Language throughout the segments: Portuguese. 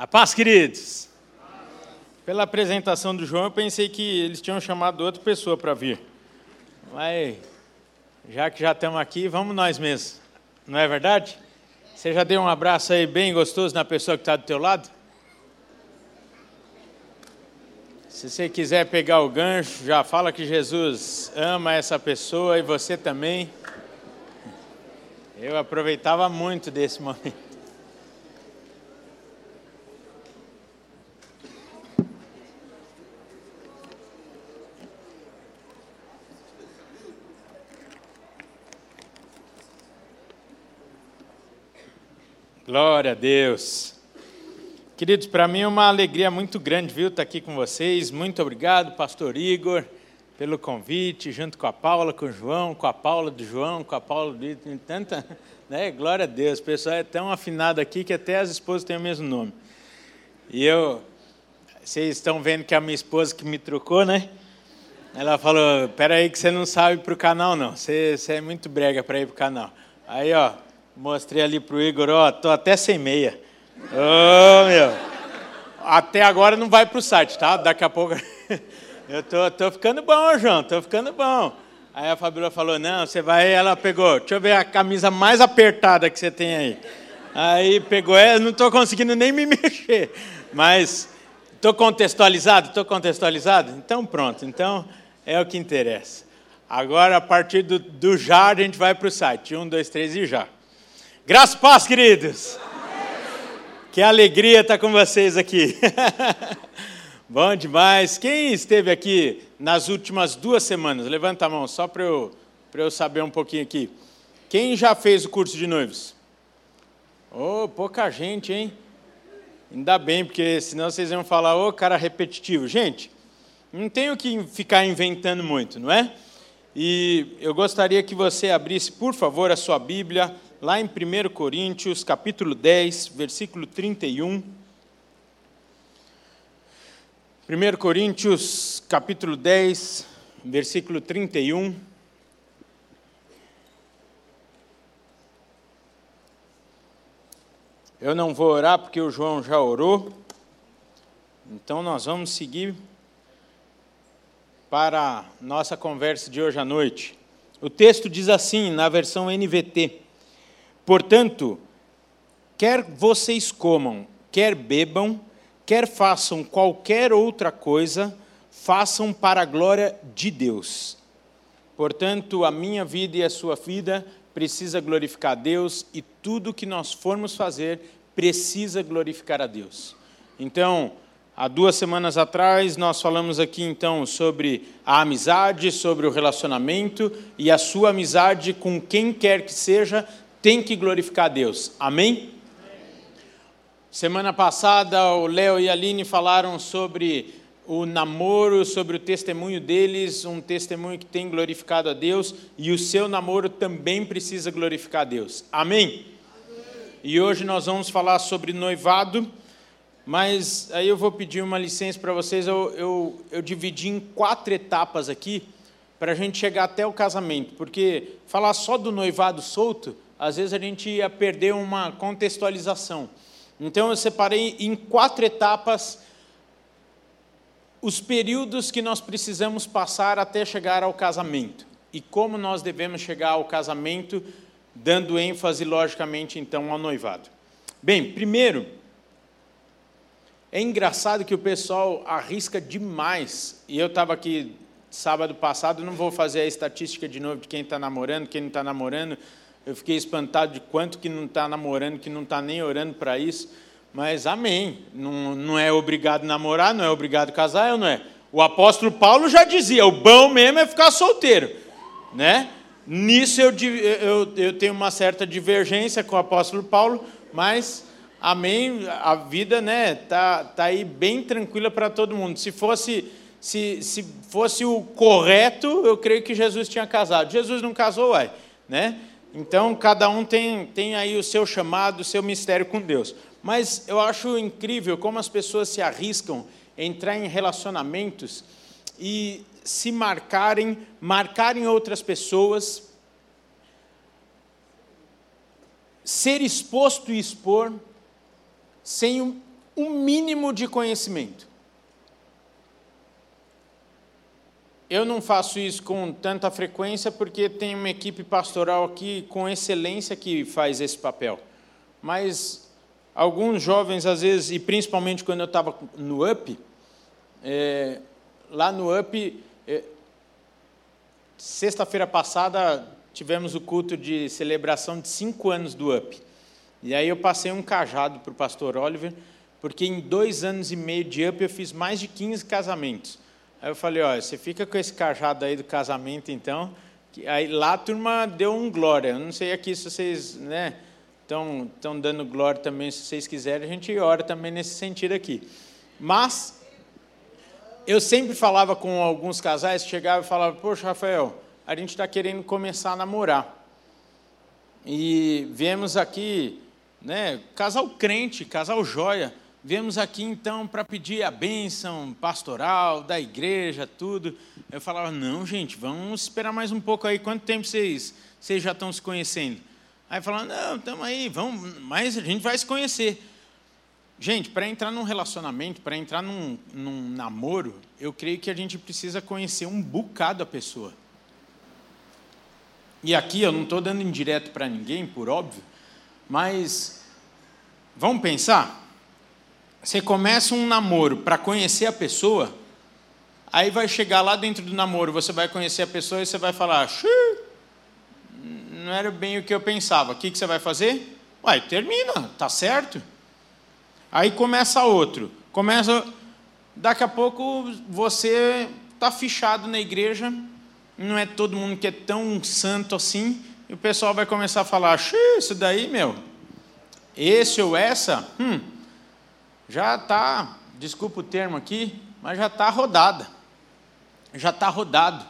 A paz, queridos. Pela apresentação do João, eu pensei que eles tinham chamado outra pessoa para vir. Mas, já que já estamos aqui, vamos nós mesmos. Não é verdade? Você já deu um abraço aí bem gostoso na pessoa que está do teu lado? Se você quiser pegar o gancho, já fala que Jesus ama essa pessoa e você também. Eu aproveitava muito desse momento. Glória a Deus. Queridos, para mim é uma alegria muito grande, viu, estar tá aqui com vocês. Muito obrigado, pastor Igor, pelo convite, junto com a Paula, com o João, com a Paula do João, com a Paula do tanta, né? Glória a Deus. O pessoal é tão afinado aqui que até as esposas têm o mesmo nome. E eu, vocês estão vendo que a minha esposa que me trocou, né? Ela falou: "Pera aí que você não sabe para o canal não. Você, você é muito brega para ir para o canal." Aí, ó, Mostrei ali pro Igor, ó, tô até sem meia. Ô, oh, meu. Até agora não vai pro site, tá? Daqui a pouco. Eu tô, tô ficando bom, João, tô ficando bom. Aí a Fabiola falou, não, você vai, ela pegou, deixa eu ver a camisa mais apertada que você tem aí. Aí pegou, é, não estou conseguindo nem me mexer. Mas estou contextualizado? Estou contextualizado? Então pronto, então é o que interessa. Agora, a partir do, do já, a gente vai para o site. Um, dois, três e já. Graças e paz, queridos. Que alegria estar com vocês aqui. Bom demais. Quem esteve aqui nas últimas duas semanas? Levanta a mão, só para eu, eu saber um pouquinho aqui. Quem já fez o curso de noivos? Oh, pouca gente, hein? Ainda bem, porque senão vocês iam falar, ô oh, cara repetitivo. Gente, não tenho que ficar inventando muito, não é? E eu gostaria que você abrisse, por favor, a sua Bíblia lá em 1 Coríntios, capítulo 10, versículo 31. 1 Coríntios, capítulo 10, versículo 31. Eu não vou orar porque o João já orou. Então nós vamos seguir para nossa conversa de hoje à noite. O texto diz assim, na versão NVT: Portanto, quer vocês comam, quer bebam, quer façam qualquer outra coisa, façam para a glória de Deus. Portanto, a minha vida e a sua vida precisa glorificar a Deus e tudo que nós formos fazer precisa glorificar a Deus. Então, há duas semanas atrás nós falamos aqui então sobre a amizade, sobre o relacionamento e a sua amizade com quem quer que seja tem que glorificar a Deus. Amém? Semana passada, o Léo e a Aline falaram sobre o namoro, sobre o testemunho deles, um testemunho que tem glorificado a Deus, e o seu namoro também precisa glorificar a Deus. Amém? Amém. E hoje nós vamos falar sobre noivado, mas aí eu vou pedir uma licença para vocês, eu, eu, eu dividi em quatro etapas aqui, para a gente chegar até o casamento, porque falar só do noivado solto às vezes a gente ia perder uma contextualização. Então eu separei em quatro etapas os períodos que nós precisamos passar até chegar ao casamento e como nós devemos chegar ao casamento, dando ênfase logicamente então ao noivado. Bem, primeiro, é engraçado que o pessoal arrisca demais, e eu estava aqui sábado passado, não vou fazer a estatística de novo de quem está namorando, quem não está namorando, eu fiquei espantado de quanto que não está namorando, que não está nem orando para isso. Mas amém. Não, não é obrigado namorar, não é obrigado casar, não é? O apóstolo Paulo já dizia: o bom mesmo é ficar solteiro. Né? Nisso eu, eu, eu tenho uma certa divergência com o apóstolo Paulo, mas amém, a vida né, tá, tá aí bem tranquila para todo mundo. Se fosse, se, se fosse o correto, eu creio que Jesus tinha casado. Jesus não casou, uai, né? Então, cada um tem, tem aí o seu chamado, o seu mistério com Deus. Mas eu acho incrível como as pessoas se arriscam a entrar em relacionamentos e se marcarem, marcarem outras pessoas, ser exposto e expor, sem o mínimo de conhecimento. Eu não faço isso com tanta frequência porque tem uma equipe pastoral aqui com excelência que faz esse papel. Mas alguns jovens, às vezes, e principalmente quando eu estava no UP, é, lá no UP, é, sexta-feira passada tivemos o culto de celebração de cinco anos do UP. E aí eu passei um cajado para o pastor Oliver, porque em dois anos e meio de UP eu fiz mais de 15 casamentos. Aí eu falei, olha, você fica com esse cajado aí do casamento, então. Aí lá a turma deu um glória. Eu não sei aqui se vocês né, estão estão dando glória também, se vocês quiserem, a gente ora também nesse sentido aqui. Mas eu sempre falava com alguns casais, chegava e falava, poxa, Rafael, a gente está querendo começar a namorar. E viemos aqui, né, casal crente, casal joia. Viemos aqui então para pedir a bênção pastoral da igreja, tudo. Eu falava, não, gente, vamos esperar mais um pouco aí. Quanto tempo vocês, vocês já estão se conhecendo? Aí falava, não, estamos aí, vamos, mas a gente vai se conhecer. Gente, para entrar num relacionamento, para entrar num, num namoro, eu creio que a gente precisa conhecer um bocado a pessoa. E aqui eu não estou dando indireto para ninguém, por óbvio, mas vamos pensar? Você começa um namoro para conhecer a pessoa, aí vai chegar lá dentro do namoro, você vai conhecer a pessoa e você vai falar, não era bem o que eu pensava. O que, que você vai fazer? Uai, termina, tá certo. Aí começa outro. Começa. Daqui a pouco você está fichado na igreja, não é todo mundo que é tão santo assim, e o pessoal vai começar a falar: isso daí, meu, esse ou essa, hum, já está, desculpa o termo aqui, mas já está rodada. Já está rodado.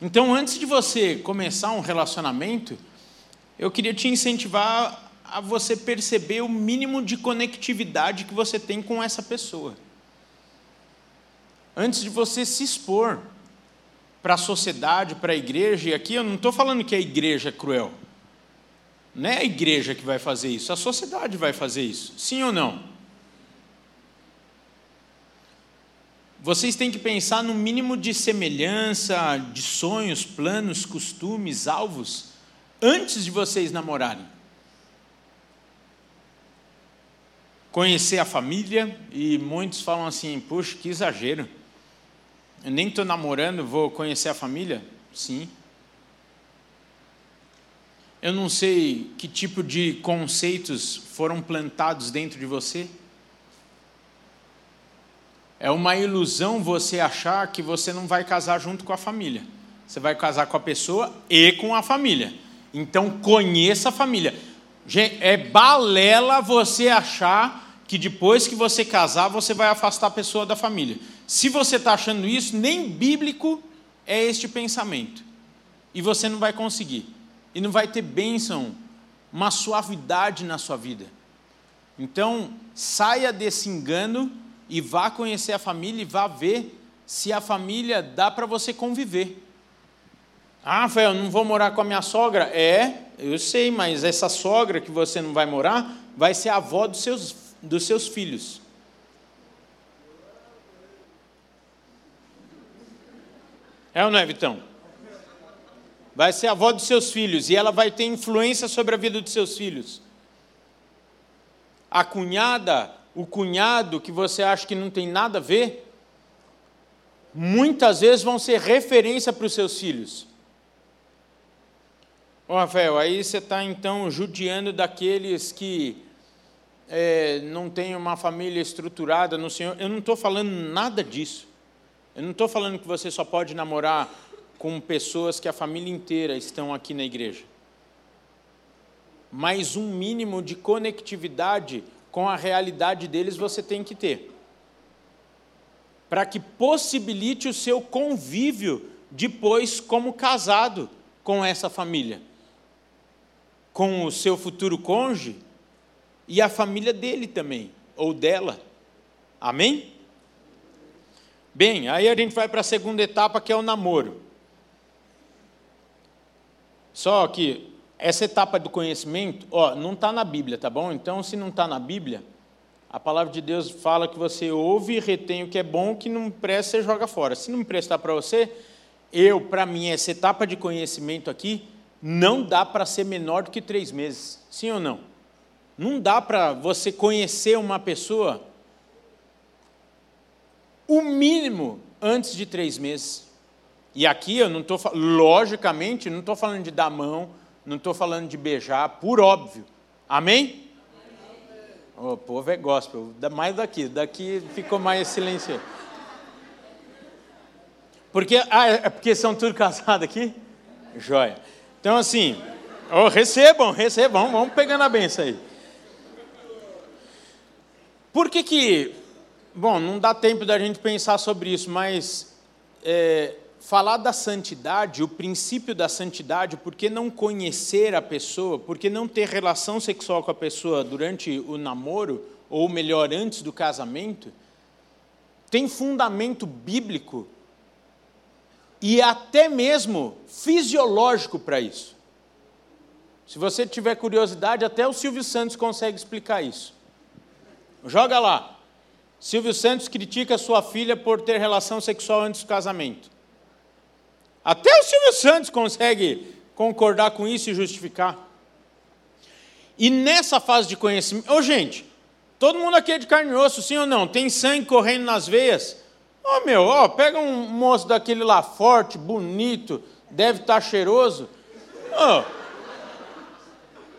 Então, antes de você começar um relacionamento, eu queria te incentivar a você perceber o mínimo de conectividade que você tem com essa pessoa. Antes de você se expor para a sociedade, para a igreja, e aqui eu não estou falando que a igreja é cruel. Não é a igreja que vai fazer isso, a sociedade vai fazer isso. Sim ou não? Vocês têm que pensar no mínimo de semelhança, de sonhos, planos, costumes, alvos, antes de vocês namorarem. Conhecer a família, e muitos falam assim: puxa, que exagero. Eu nem estou namorando, vou conhecer a família? Sim. Eu não sei que tipo de conceitos foram plantados dentro de você. É uma ilusão você achar que você não vai casar junto com a família. Você vai casar com a pessoa e com a família. Então conheça a família. É balela você achar que depois que você casar, você vai afastar a pessoa da família. Se você está achando isso, nem bíblico é este pensamento. E você não vai conseguir. E não vai ter bênção, uma suavidade na sua vida. Então, saia desse engano e vá conhecer a família e vá ver se a família dá para você conviver. Ah, Rafael, não vou morar com a minha sogra? É, eu sei, mas essa sogra que você não vai morar vai ser a avó dos seus, dos seus filhos. É ou não é, Vitão? Vai ser a avó dos seus filhos e ela vai ter influência sobre a vida dos seus filhos. A cunhada o cunhado que você acha que não tem nada a ver, muitas vezes vão ser referência para os seus filhos. Ô, Rafael, aí você está então judiando daqueles que é, não têm uma família estruturada no Senhor. Eu não estou falando nada disso. Eu não estou falando que você só pode namorar com pessoas que a família inteira estão aqui na igreja. Mas um mínimo de conectividade com a realidade deles você tem que ter. Para que possibilite o seu convívio depois como casado com essa família, com o seu futuro cônjuge e a família dele também, ou dela. Amém? Bem, aí a gente vai para a segunda etapa que é o namoro. Só que essa etapa do conhecimento, ó, não está na Bíblia, tá bom? Então, se não está na Bíblia, A palavra de Deus fala que você ouve e retém o que é bom, que não presta, você joga fora. Se não prestar para você, eu, para mim, essa etapa de conhecimento aqui, não dá para ser menor do que três meses. Sim ou não? Não dá para você conhecer uma pessoa o mínimo antes de três meses. E aqui eu não estou, logicamente, não estou falando de dar mão, não estou falando de beijar, por óbvio. Amém? O povo é gospel, mais daqui, daqui ficou mais silêncio. Porque, ah, é, é porque são tudo casados aqui? Joia. Então, assim, oh, recebam, recebam, vamos pegando a benção aí. Por que que, bom, não dá tempo da gente pensar sobre isso, mas é, falar da santidade, o princípio da santidade, por que não conhecer a pessoa, por que não ter relação sexual com a pessoa durante o namoro, ou melhor, antes do casamento, tem fundamento bíblico e até mesmo fisiológico para isso. Se você tiver curiosidade, até o Silvio Santos consegue explicar isso. Joga lá. Silvio Santos critica sua filha por ter relação sexual antes do casamento. Até o Silvio Santos consegue concordar com isso e justificar. E nessa fase de conhecimento. Ô, oh, gente, todo mundo aqui é de carne e osso, sim ou não? Tem sangue correndo nas veias? Ô, oh, meu, ó, pega um moço daquele lá forte, bonito, deve estar tá cheiroso.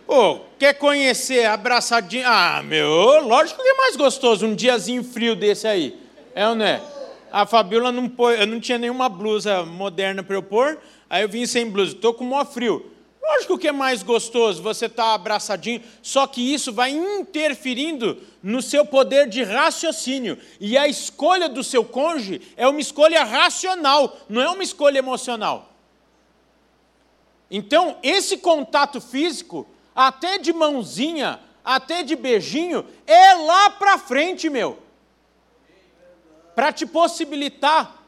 Ô, quer conhecer abraçadinho? Ah, meu, lógico que é mais gostoso um diazinho frio desse aí. É ou não é? A Fabiola não pôs, eu não tinha nenhuma blusa moderna para eu pôr, aí eu vim sem blusa, estou com maior frio. Lógico que é mais gostoso você tá abraçadinho, só que isso vai interferindo no seu poder de raciocínio. E a escolha do seu cônjuge é uma escolha racional, não é uma escolha emocional. Então, esse contato físico, até de mãozinha, até de beijinho, é lá para frente, meu para te possibilitar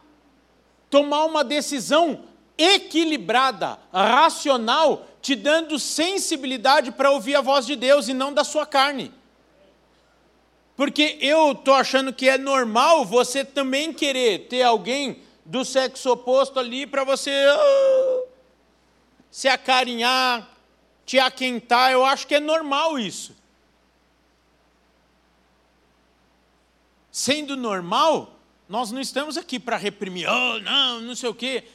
tomar uma decisão equilibrada, racional, te dando sensibilidade para ouvir a voz de Deus e não da sua carne. Porque eu estou achando que é normal você também querer ter alguém do sexo oposto ali para você uh, se acarinhar, te aquentar. Eu acho que é normal isso. Sendo normal, nós não estamos aqui para reprimir, oh, não, não sei o quê.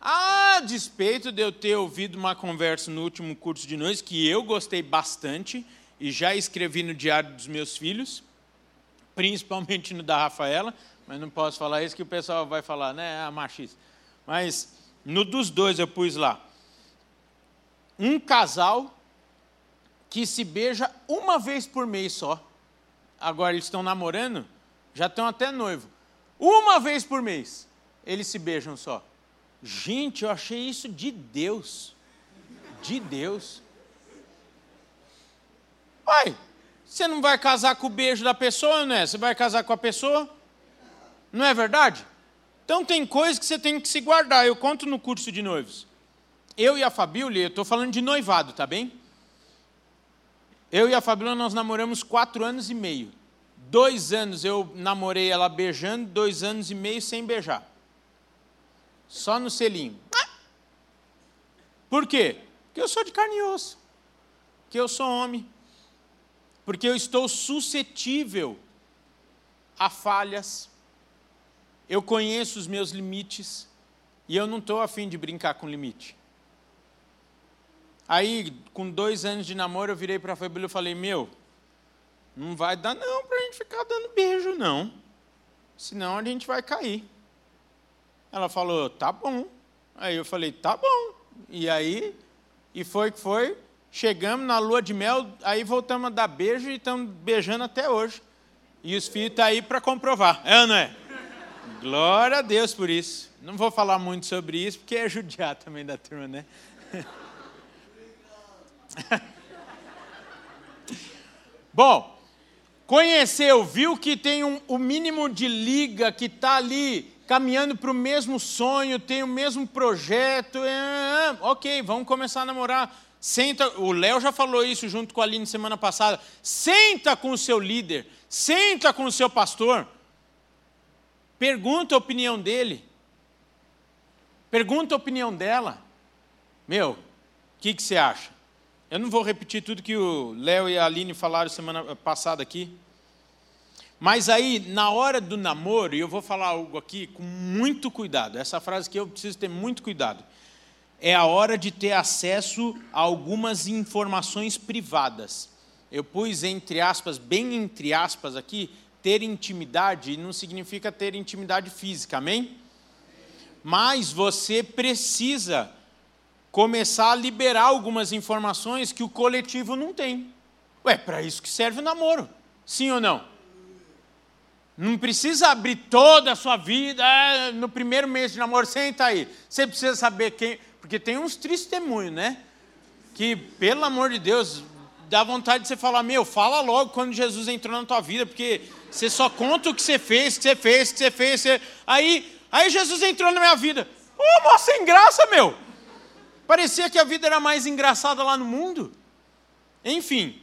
A despeito de eu ter ouvido uma conversa no último curso de noite, que eu gostei bastante, e já escrevi no diário dos meus filhos, principalmente no da Rafaela, mas não posso falar isso que o pessoal vai falar, né, a machista. Mas no dos dois eu pus lá. Um casal que se beija uma vez por mês só. Agora eles estão namorando, já estão até noivo. Uma vez por mês, eles se beijam só. Gente, eu achei isso de Deus. De Deus. Pai, você não vai casar com o beijo da pessoa, não é? Você vai casar com a pessoa? Não é verdade? Então tem coisas que você tem que se guardar. Eu conto no curso de noivos. Eu e a Fabíola, eu estou falando de noivado, tá bem? Eu e a Fabíola, nós namoramos quatro anos e meio. Dois anos eu namorei ela beijando, dois anos e meio sem beijar. Só no selinho. Por quê? Porque eu sou de carne e osso. Porque eu sou homem. Porque eu estou suscetível a falhas. Eu conheço os meus limites. E eu não estou afim de brincar com limite. Aí, com dois anos de namoro, eu virei para a Fabíola e falei: Meu, não vai dar não para a gente ficar dando beijo, não. Senão a gente vai cair. Ela falou, tá bom. Aí eu falei, tá bom. E aí, e foi que foi. Chegamos na lua de mel, aí voltamos a dar beijo e estamos beijando até hoje. E os filhos estão tá aí para comprovar. É ou não é? Glória a Deus por isso. Não vou falar muito sobre isso, porque é judiar também da turma, né? Bom, conheceu, viu que tem um, o mínimo de liga, que está ali caminhando para o mesmo sonho, tem o mesmo projeto, é, é, é, ok, vamos começar a namorar. Senta, o Léo já falou isso junto com a Aline semana passada. Senta com o seu líder, Senta com o seu pastor. Pergunta a opinião dele. Pergunta a opinião dela. Meu, o que, que você acha? Eu não vou repetir tudo que o Léo e a Aline falaram semana passada aqui. Mas aí, na hora do namoro, e eu vou falar algo aqui com muito cuidado, essa frase que eu preciso ter muito cuidado. É a hora de ter acesso a algumas informações privadas. Eu pus entre aspas, bem entre aspas aqui, ter intimidade não significa ter intimidade física, amém? Mas você precisa começar a liberar algumas informações que o coletivo não tem. Ué, para isso que serve o namoro, sim ou não? Não precisa abrir toda a sua vida é, no primeiro mês de namoro, senta aí. Você precisa saber quem. Porque tem uns testemunhos, né? Que, pelo amor de Deus, dá vontade de você falar: Meu, fala logo quando Jesus entrou na tua vida, porque você só conta o que você fez, que você fez, que você fez. Você... Aí, aí Jesus entrou na minha vida. Ô, oh, moça, sem graça, meu! Parecia que a vida era mais engraçada lá no mundo. Enfim,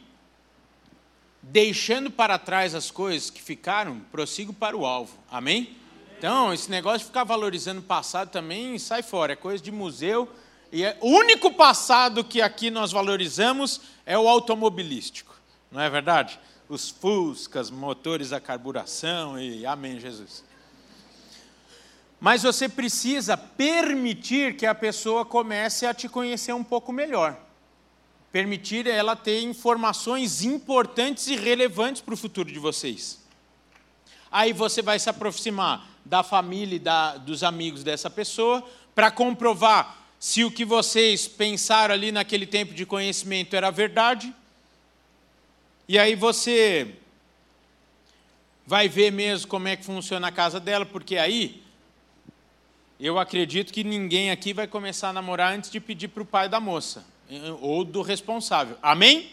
deixando para trás as coisas que ficaram, prossigo para o alvo. Amém? Então, esse negócio de ficar valorizando o passado também sai fora, é coisa de museu. E é, o único passado que aqui nós valorizamos é o automobilístico, não é verdade? Os Fuscas, motores a carburação e amém, Jesus. Mas você precisa permitir que a pessoa comece a te conhecer um pouco melhor permitir ela ter informações importantes e relevantes para o futuro de vocês. Aí você vai se aproximar da família e da, dos amigos dessa pessoa para comprovar se o que vocês pensaram ali naquele tempo de conhecimento era verdade. E aí você vai ver mesmo como é que funciona a casa dela, porque aí eu acredito que ninguém aqui vai começar a namorar antes de pedir para o pai da moça ou do responsável. Amém? Amém?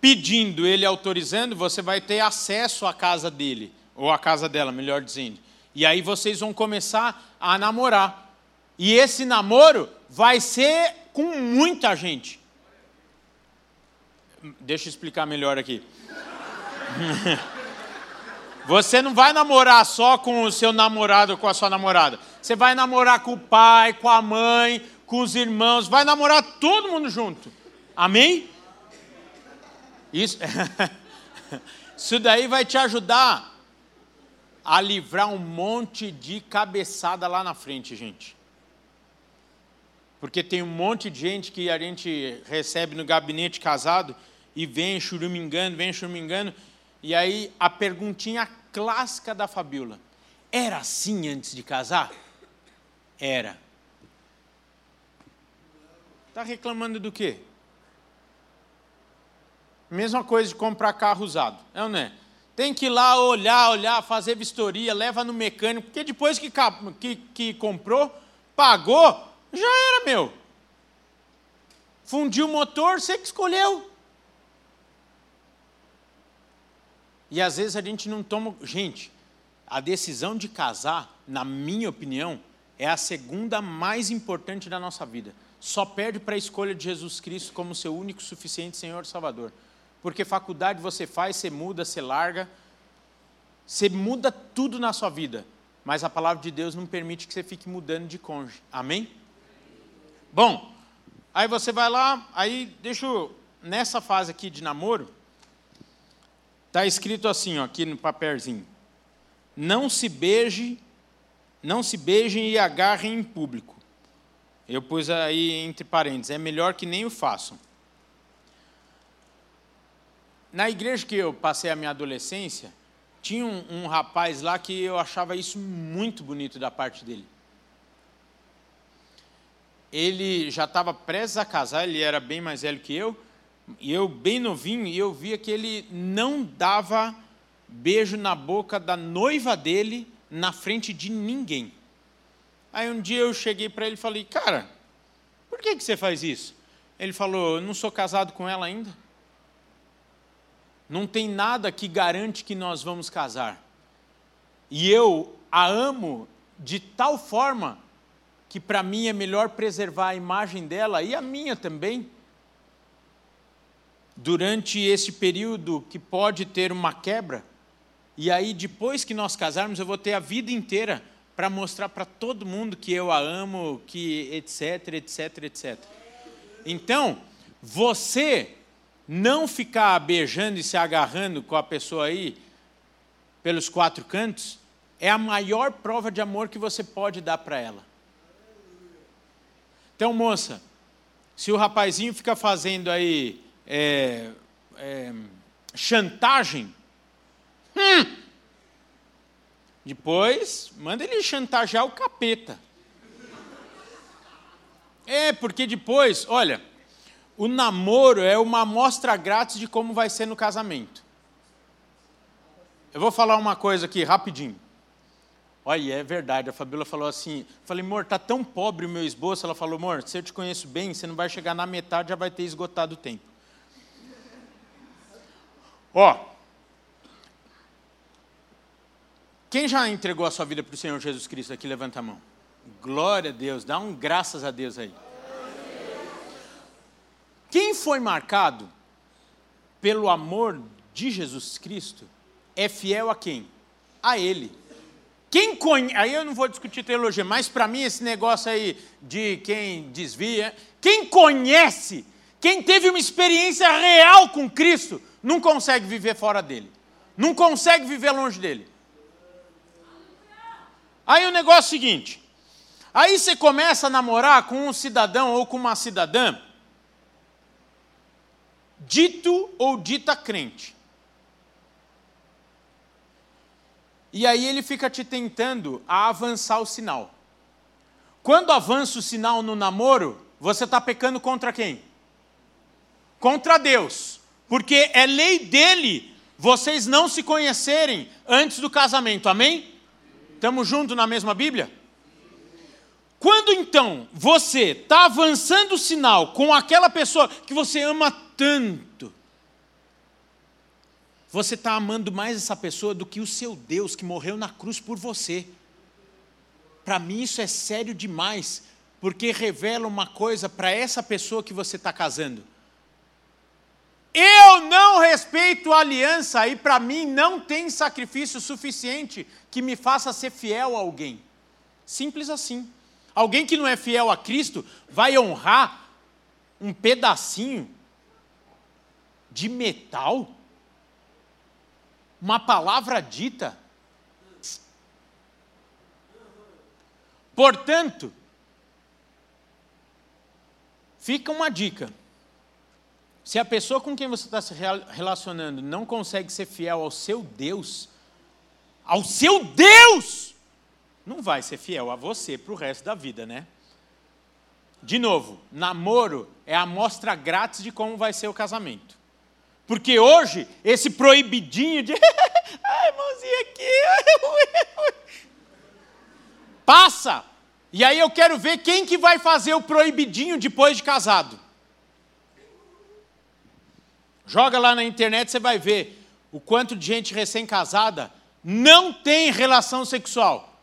Pedindo, ele autorizando, você vai ter acesso à casa dele, ou à casa dela, melhor dizendo. E aí vocês vão começar a namorar. E esse namoro vai ser com muita gente. Deixa eu explicar melhor aqui. Você não vai namorar só com o seu namorado ou com a sua namorada. Você vai namorar com o pai, com a mãe, com os irmãos, vai namorar todo mundo junto. Amém? Isso, isso daí vai te ajudar a livrar um monte de cabeçada lá na frente, gente. Porque tem um monte de gente que a gente recebe no gabinete casado e vem churumingando, vem churumingando, e aí a perguntinha clássica da Fabiola: era assim antes de casar? Era. Está reclamando do quê? Mesma coisa de comprar carro usado, é ou não é? Tem que ir lá olhar, olhar, fazer vistoria, leva no mecânico, porque depois que, que, que comprou, pagou, já era meu. Fundiu o motor, você que escolheu. E às vezes a gente não toma. Gente, a decisão de casar, na minha opinião, é a segunda mais importante da nossa vida só perde para a escolha de Jesus Cristo como seu único, suficiente Senhor Salvador. Porque faculdade você faz, você muda, você larga, você muda tudo na sua vida, mas a palavra de Deus não permite que você fique mudando de cônjuge. Amém? Bom, aí você vai lá, aí deixa eu, nessa fase aqui de namoro, está escrito assim, ó, aqui no papelzinho: não se beije, não se beijem e agarrem em público eu pus aí entre parênteses, é melhor que nem o façam. Na igreja que eu passei a minha adolescência, tinha um, um rapaz lá que eu achava isso muito bonito da parte dele. Ele já estava prestes a casar, ele era bem mais velho que eu, e eu bem novinho, e eu via que ele não dava beijo na boca da noiva dele na frente de ninguém. Aí um dia eu cheguei para ele e falei, cara, por que, que você faz isso? Ele falou, eu não sou casado com ela ainda. Não tem nada que garante que nós vamos casar. E eu a amo de tal forma que para mim é melhor preservar a imagem dela e a minha também. Durante esse período que pode ter uma quebra. E aí, depois que nós casarmos, eu vou ter a vida inteira para mostrar para todo mundo que eu a amo, que etc, etc, etc. Então, você não ficar beijando e se agarrando com a pessoa aí pelos quatro cantos é a maior prova de amor que você pode dar para ela. Então, moça, se o rapazinho fica fazendo aí é, é, chantagem, hum, depois manda ele chantagear o capeta. É, porque depois, olha, o namoro é uma amostra grátis de como vai ser no casamento. Eu vou falar uma coisa aqui rapidinho. Olha, é verdade, a Fabíola falou assim, falei, amor, tá tão pobre o meu esboço, ela falou, amor, se eu te conheço bem, você não vai chegar na metade, já vai ter esgotado o tempo. Ó, quem já entregou a sua vida para o Senhor Jesus Cristo aqui, levanta a mão. Glória a Deus, dá um graças a Deus aí. Quem foi marcado pelo amor de Jesus Cristo é fiel a quem? A Ele. Quem conhece, aí eu não vou discutir teologia, mas para mim esse negócio aí de quem desvia, quem conhece, quem teve uma experiência real com Cristo, não consegue viver fora dele, não consegue viver longe dele. Aí o negócio é o seguinte: aí você começa a namorar com um cidadão ou com uma cidadã, dito ou dita crente. E aí ele fica te tentando a avançar o sinal. Quando avança o sinal no namoro, você está pecando contra quem? Contra Deus. Porque é lei dele vocês não se conhecerem antes do casamento. Amém? Estamos juntos na mesma Bíblia? Quando então você está avançando o sinal com aquela pessoa que você ama tanto, você está amando mais essa pessoa do que o seu Deus que morreu na cruz por você. Para mim isso é sério demais, porque revela uma coisa para essa pessoa que você está casando. Eu não respeito a aliança e para mim não tem sacrifício suficiente que me faça ser fiel a alguém. Simples assim. Alguém que não é fiel a Cristo vai honrar um pedacinho de metal uma palavra dita. Portanto, fica uma dica. Se a pessoa com quem você está se relacionando não consegue ser fiel ao seu Deus, ao seu Deus, não vai ser fiel a você para o resto da vida, né? De novo, namoro é a amostra grátis de como vai ser o casamento. Porque hoje, esse proibidinho de. Ai, mãozinha aqui. Passa. E aí eu quero ver quem que vai fazer o proibidinho depois de casado. Joga lá na internet, você vai ver o quanto de gente recém-casada não tem relação sexual.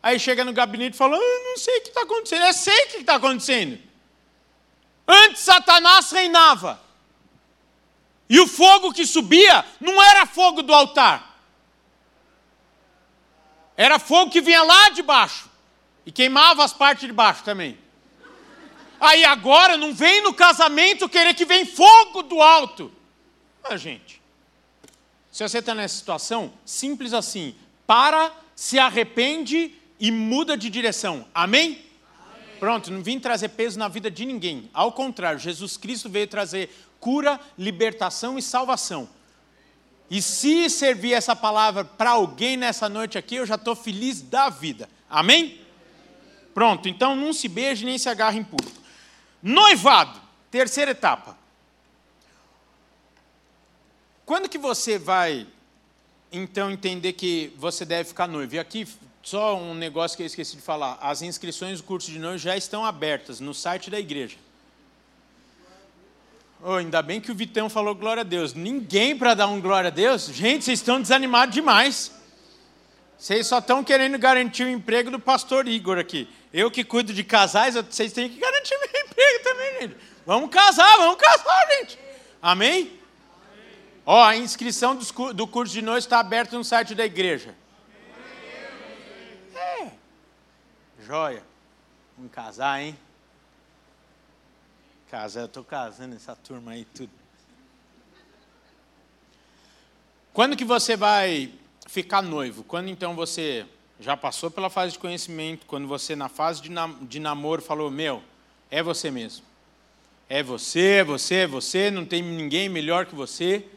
Aí chega no gabinete e fala: ah, não sei o que está acontecendo. Eu sei o que está acontecendo. Antes Satanás reinava. E o fogo que subia não era fogo do altar. Era fogo que vinha lá de baixo. E queimava as partes de baixo também. Aí agora não vem no casamento querer que vem fogo do alto. Gente. Se você está nessa situação, simples assim. Para, se arrepende e muda de direção. Amém? Pronto, não vim trazer peso na vida de ninguém. Ao contrário, Jesus Cristo veio trazer cura, libertação e salvação. E se servir essa palavra para alguém nessa noite aqui, eu já estou feliz da vida. Amém? Pronto, então não se beije nem se agarre em público. Noivado, terceira etapa. Quando que você vai, então, entender que você deve ficar noivo? E aqui, só um negócio que eu esqueci de falar. As inscrições do curso de noivo já estão abertas no site da igreja. Oh, ainda bem que o Vitão falou glória a Deus. Ninguém para dar um glória a Deus? Gente, vocês estão desanimados demais. Vocês só estão querendo garantir o emprego do pastor Igor aqui. Eu que cuido de casais, vocês têm que garantir meu emprego também, gente. Vamos casar, vamos casar, gente. Amém? Ó, a inscrição do curso de noite está aberta no site da igreja. É. Joia. Vamos casar, hein? Casar, eu estou casando essa turma aí tudo. Quando que você vai ficar noivo? Quando então você já passou pela fase de conhecimento, quando você na fase de, nam de namoro falou, meu, é você mesmo. É você, é você, é você, não tem ninguém melhor que você.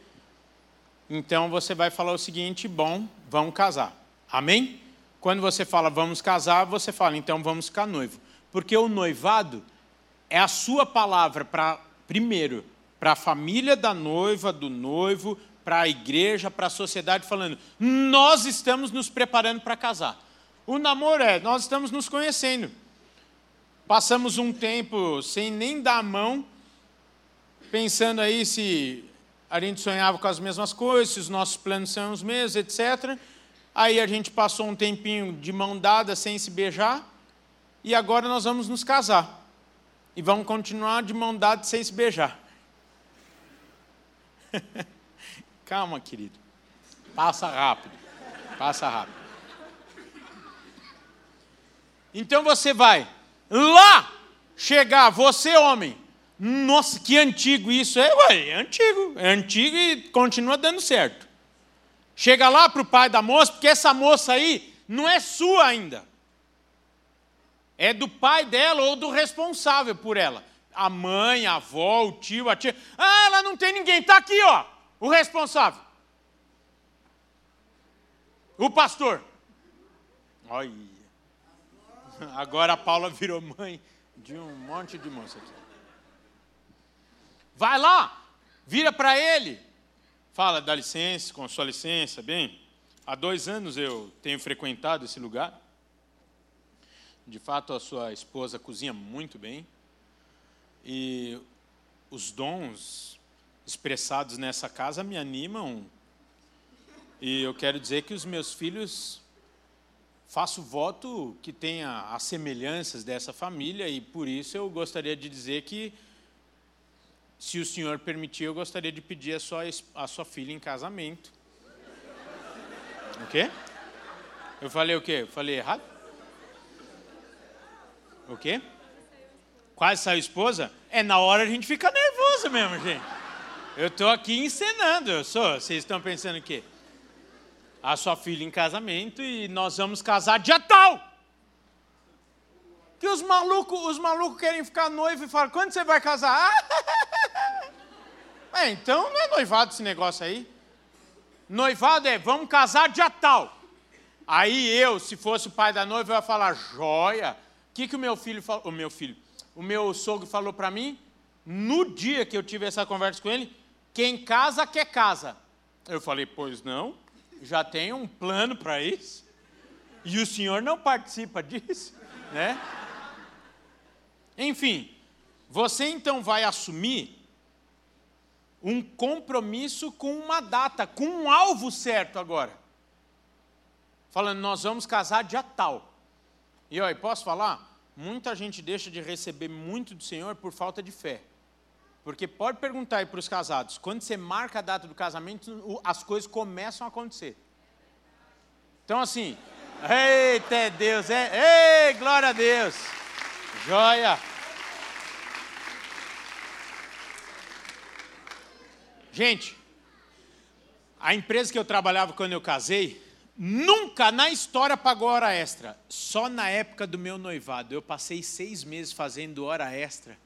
Então você vai falar o seguinte: bom, vamos casar. Amém? Quando você fala vamos casar, você fala então vamos ficar noivo. Porque o noivado é a sua palavra para, primeiro, para a família da noiva, do noivo, para a igreja, para a sociedade, falando: nós estamos nos preparando para casar. O namoro é, nós estamos nos conhecendo. Passamos um tempo sem nem dar a mão, pensando aí se a gente sonhava com as mesmas coisas, os nossos planos são os mesmos, etc. Aí a gente passou um tempinho de mão dada, sem se beijar, e agora nós vamos nos casar. E vamos continuar de mão dada, sem se beijar. Calma, querido. Passa rápido. Passa rápido. Então você vai lá chegar, você homem, nossa, que antigo isso é, ué, é antigo, é antigo e continua dando certo. Chega lá para o pai da moça, porque essa moça aí não é sua ainda. É do pai dela ou do responsável por ela. A mãe, a avó, o tio, a tia. Ah, ela não tem ninguém, está aqui, ó, o responsável. O pastor. Olha. Agora a Paula virou mãe de um monte de moça aqui. Vai lá, vira para ele, fala, dá licença, com sua licença, bem. Há dois anos eu tenho frequentado esse lugar. De fato, a sua esposa cozinha muito bem. E os dons expressados nessa casa me animam. E eu quero dizer que os meus filhos faço voto que tenha as semelhanças dessa família e por isso eu gostaria de dizer que se o senhor permitir, eu gostaria de pedir a sua, a sua filha em casamento. O quê? Eu falei o quê? Eu falei errado? O quê? Quase saiu esposa? É na hora a gente fica nervoso mesmo, gente. Eu estou aqui encenando, eu sou. Vocês estão pensando o quê? A sua filha em casamento e nós vamos casar dia tal. Que os malucos, os malucos querem ficar noivo e falam, quando você vai casar? É, então não é noivado esse negócio aí. Noivado é, vamos casar dia tal. Aí eu, se fosse o pai da noiva, eu ia falar, joia. O que, que o meu filho falou? O meu filho, o meu sogro falou para mim, no dia que eu tive essa conversa com ele, quem casa quer casa. Eu falei, pois não, já tem um plano para isso. E o senhor não participa disso, né? Enfim, você então vai assumir um compromisso com uma data, com um alvo certo agora. Falando, nós vamos casar dia tal. E olha, posso falar? Muita gente deixa de receber muito do Senhor por falta de fé. Porque pode perguntar aí para os casados, quando você marca a data do casamento, as coisas começam a acontecer. Então assim, eita Deus, é, ei, glória a Deus, joia. Gente, a empresa que eu trabalhava quando eu casei, nunca na história pagou hora extra. Só na época do meu noivado. Eu passei seis meses fazendo hora extra.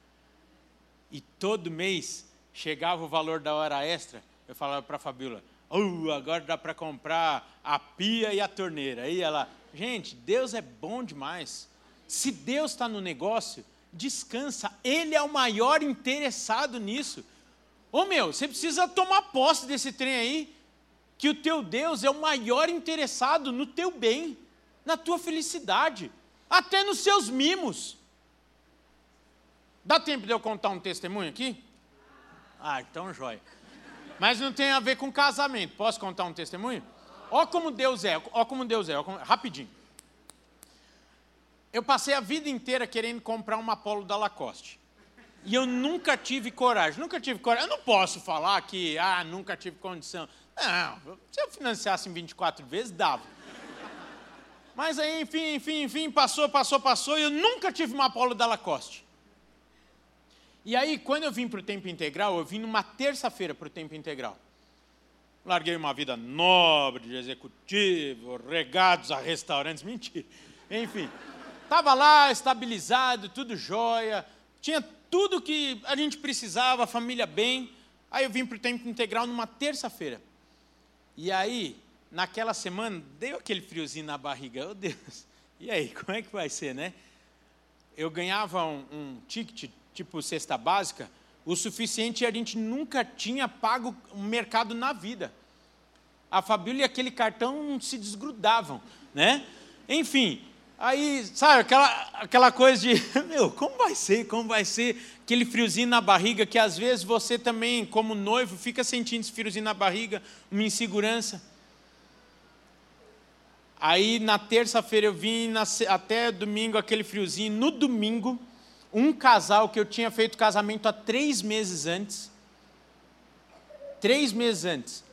E todo mês chegava o valor da hora extra. Eu falava para a Fabiola: uh, agora dá para comprar a pia e a torneira. Aí ela, gente, Deus é bom demais. Se Deus está no negócio, descansa. Ele é o maior interessado nisso. Ô meu, você precisa tomar posse desse trem aí, que o teu Deus é o maior interessado no teu bem, na tua felicidade, até nos seus mimos. Dá tempo de eu contar um testemunho aqui? Ah, então jóia. Mas não tem a ver com casamento. Posso contar um testemunho? Ó como Deus é, ó como Deus é, como... rapidinho. Eu passei a vida inteira querendo comprar uma polo da Lacoste. E eu nunca tive coragem, nunca tive coragem. Eu não posso falar que, ah, nunca tive condição. Não, se eu financiasse em 24 vezes, dava. Mas aí, enfim, enfim, enfim, passou, passou, passou, e eu nunca tive uma Apolo da Lacoste. E aí, quando eu vim para o tempo integral, eu vim numa terça-feira para o tempo integral. Larguei uma vida nobre de executivo, regados a restaurantes, mentira. Enfim, estava lá estabilizado, tudo jóia, tinha tudo que a gente precisava, a família bem. Aí eu vim para o tempo integral numa terça-feira. E aí, naquela semana, deu aquele friozinho na barriga. Oh Deus, e aí, como é que vai ser, né? Eu ganhava um, um ticket, tipo cesta básica, o suficiente a gente nunca tinha pago um mercado na vida. A Fabíola e aquele cartão se desgrudavam, né? Enfim, Aí, sabe, aquela, aquela coisa de, meu, como vai ser, como vai ser, aquele friozinho na barriga, que às vezes você também, como noivo, fica sentindo esse friozinho na barriga, uma insegurança. Aí, na terça-feira, eu vim, na, até domingo, aquele friozinho. No domingo, um casal que eu tinha feito casamento há três meses antes, três meses antes,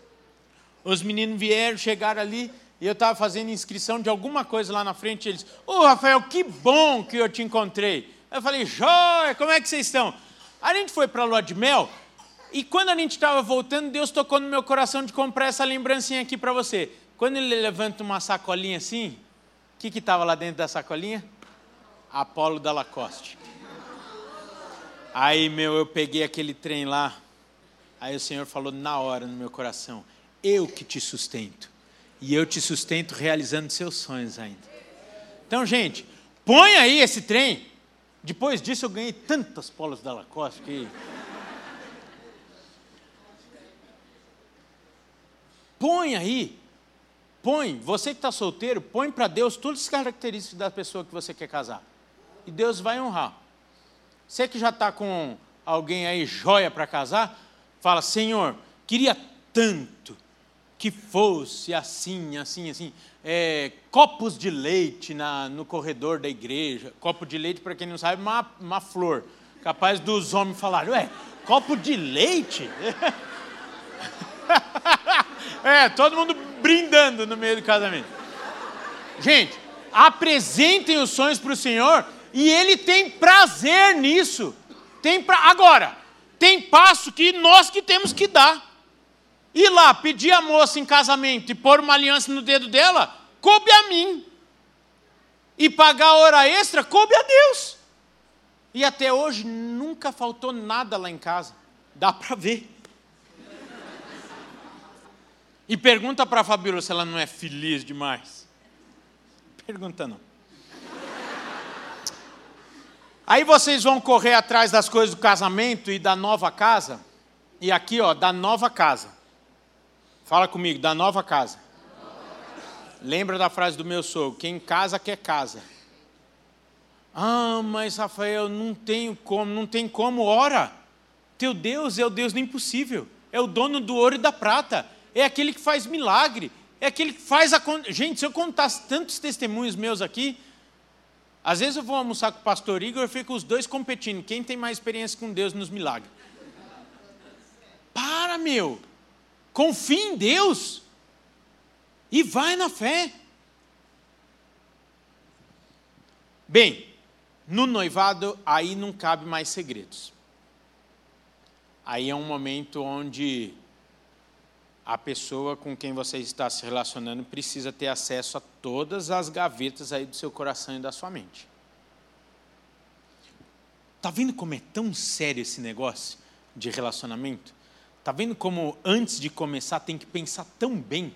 os meninos vieram, chegaram ali, e eu estava fazendo inscrição de alguma coisa lá na frente, eles, ô oh, Rafael, que bom que eu te encontrei. Eu falei, joia, como é que vocês estão? A gente foi para a lua de mel, e quando a gente estava voltando, Deus tocou no meu coração de comprar essa lembrancinha aqui para você. Quando ele levanta uma sacolinha assim, o que estava lá dentro da sacolinha? Apolo da Lacoste. Aí, meu, eu peguei aquele trem lá. Aí o Senhor falou na hora no meu coração: Eu que te sustento e eu te sustento realizando seus sonhos ainda. Então, gente, põe aí esse trem. Depois disso eu ganhei tantas polos da Lacoste que. Põe aí. Põe. Você que está solteiro, põe para Deus todas as características da pessoa que você quer casar. E Deus vai honrar. Você que já está com alguém aí joia para casar, fala: Senhor, queria tanto que fosse assim, assim, assim, é, copos de leite na, no corredor da igreja. Copo de leite, para quem não sabe, uma, uma flor. Capaz dos homens falarem, ué, copo de leite? é, todo mundo brindando no meio do casamento. Gente, apresentem os sonhos para o Senhor e Ele tem prazer nisso. Tem pra... Agora, tem passo que nós que temos que dar. Ir lá, pedir a moça em casamento e pôr uma aliança no dedo dela, coube a mim. E pagar a hora extra, coube a Deus. E até hoje nunca faltou nada lá em casa. Dá para ver. E pergunta para a Fabíola se ela não é feliz demais. Pergunta não. Aí vocês vão correr atrás das coisas do casamento e da nova casa. E aqui, ó, da nova casa. Fala comigo, da nova casa. Lembra da frase do meu sogro: quem casa quer casa. Ah, mas Rafael, não tenho como, não tem como, ora. Teu Deus é o Deus do impossível, é o dono do ouro e da prata, é aquele que faz milagre, é aquele que faz a. Gente, se eu contasse tantos testemunhos meus aqui, às vezes eu vou almoçar com o pastor Igor e fico os dois competindo, quem tem mais experiência com Deus nos milagres. Para, meu! Confie em Deus e vai na fé. Bem, no noivado aí não cabe mais segredos. Aí é um momento onde a pessoa com quem você está se relacionando precisa ter acesso a todas as gavetas aí do seu coração e da sua mente. Tá vendo como é tão sério esse negócio de relacionamento? Está vendo como antes de começar tem que pensar tão bem?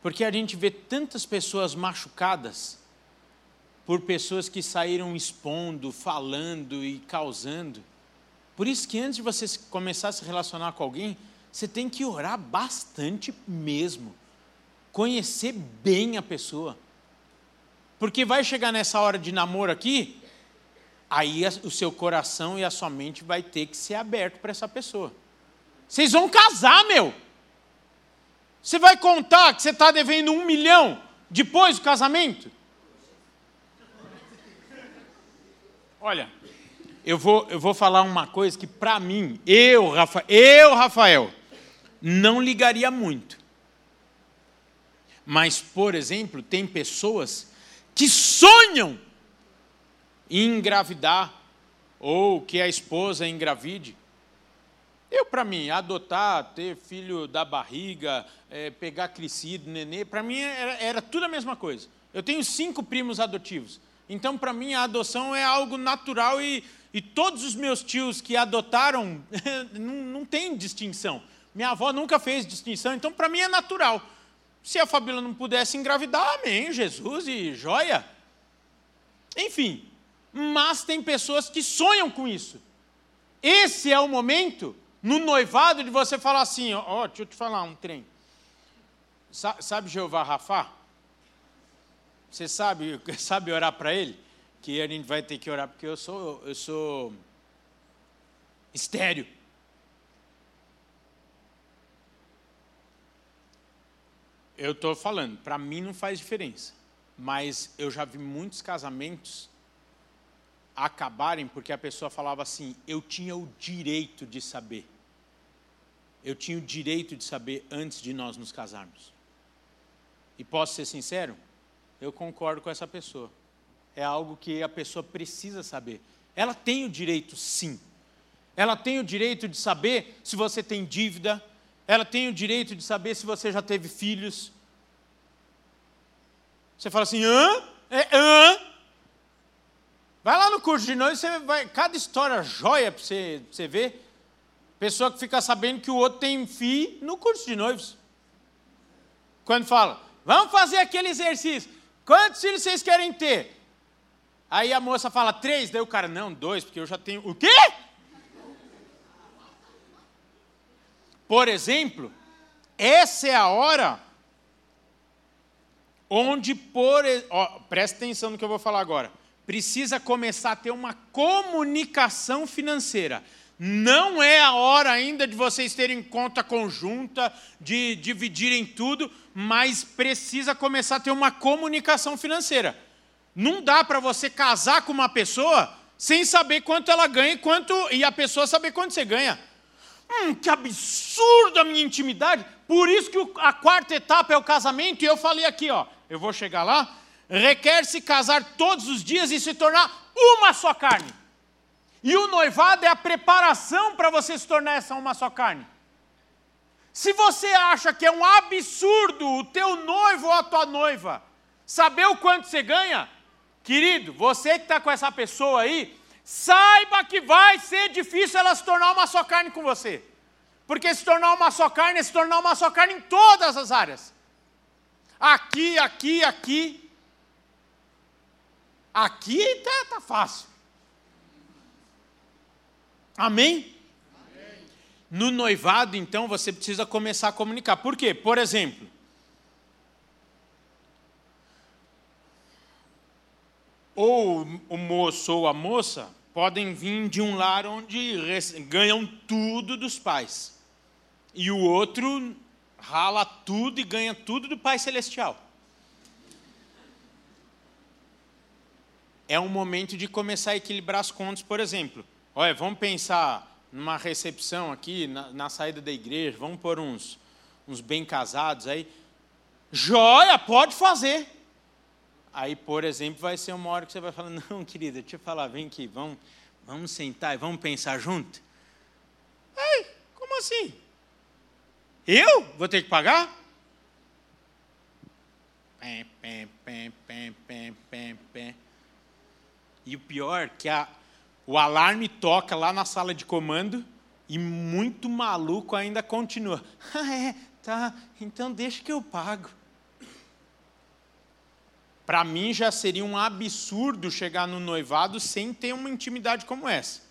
Porque a gente vê tantas pessoas machucadas por pessoas que saíram expondo, falando e causando. Por isso que antes de você começar a se relacionar com alguém, você tem que orar bastante mesmo. Conhecer bem a pessoa. Porque vai chegar nessa hora de namoro aqui, aí o seu coração e a sua mente vai ter que ser aberto para essa pessoa. Vocês vão casar, meu. Você vai contar que você está devendo um milhão depois do casamento? Olha, eu vou, eu vou falar uma coisa que, para mim, eu, Rafa, eu, Rafael, não ligaria muito. Mas, por exemplo, tem pessoas que sonham engravidar ou que a esposa engravide. Eu, para mim, adotar, ter filho da barriga, é, pegar crescido, nenê, para mim era, era tudo a mesma coisa. Eu tenho cinco primos adotivos. Então, para mim, a adoção é algo natural e, e todos os meus tios que adotaram não, não tem distinção. Minha avó nunca fez distinção, então para mim é natural. Se a Fabíola não pudesse engravidar, amém, Jesus e joia. Enfim, mas tem pessoas que sonham com isso. Esse é o momento, no noivado, de você falar assim: ó, oh, deixa eu te falar um trem. Sabe Jeová Rafá? Você sabe, sabe orar para ele? Que a gente vai ter que orar, porque eu sou, eu sou estéreo. Eu estou falando, para mim não faz diferença. Mas eu já vi muitos casamentos acabarem porque a pessoa falava assim: eu tinha o direito de saber. Eu tinha o direito de saber antes de nós nos casarmos. E posso ser sincero? Eu concordo com essa pessoa. É algo que a pessoa precisa saber. Ela tem o direito, sim. Ela tem o direito de saber se você tem dívida, ela tem o direito de saber se você já teve filhos. Você fala assim, hã? É, hã? Vai lá no curso de noivo, você vai, cada história joia para você, você ver. Pessoa que fica sabendo que o outro tem filho no curso de noivos. Quando fala, vamos fazer aquele exercício. Quantos filhos vocês querem ter? Aí a moça fala, três. Daí o cara, não, dois, porque eu já tenho. O quê? Por exemplo, essa é a hora onde, por. Ó, presta atenção no que eu vou falar agora. Precisa começar a ter uma comunicação financeira. Não é a hora ainda de vocês terem conta conjunta, de dividirem tudo, mas precisa começar a ter uma comunicação financeira. Não dá para você casar com uma pessoa sem saber quanto ela ganha e, quanto, e a pessoa saber quanto você ganha. Hum, que absurdo a minha intimidade. Por isso que a quarta etapa é o casamento, e eu falei aqui, ó, eu vou chegar lá. Requer se casar todos os dias e se tornar uma só carne. E o noivado é a preparação para você se tornar essa uma só carne. Se você acha que é um absurdo o teu noivo ou a tua noiva saber o quanto você ganha, querido, você que está com essa pessoa aí, saiba que vai ser difícil ela se tornar uma só carne com você. Porque se tornar uma só carne é se tornar uma só carne em todas as áreas. Aqui, aqui, aqui. Aqui está tá fácil. Amém? Amém? No noivado, então, você precisa começar a comunicar. Por quê? Por exemplo, ou o moço ou a moça podem vir de um lar onde ganham tudo dos pais, e o outro rala tudo e ganha tudo do Pai Celestial. É um momento de começar a equilibrar as contas, por exemplo. Olha, vamos pensar numa recepção aqui, na, na saída da igreja, vamos pôr uns, uns bem casados aí. Joia, pode fazer. Aí, por exemplo, vai ser uma hora que você vai falar, não, querida, deixa eu falar, vem aqui, vamos, vamos sentar e vamos pensar junto. Ei, como assim? Eu vou ter que pagar? Pé, pé, pé, pé, pé, pé, pé. E o pior que a, o alarme toca lá na sala de comando e muito maluco ainda continua. Ah, é, tá, então deixa que eu pago. Para mim já seria um absurdo chegar no noivado sem ter uma intimidade como essa.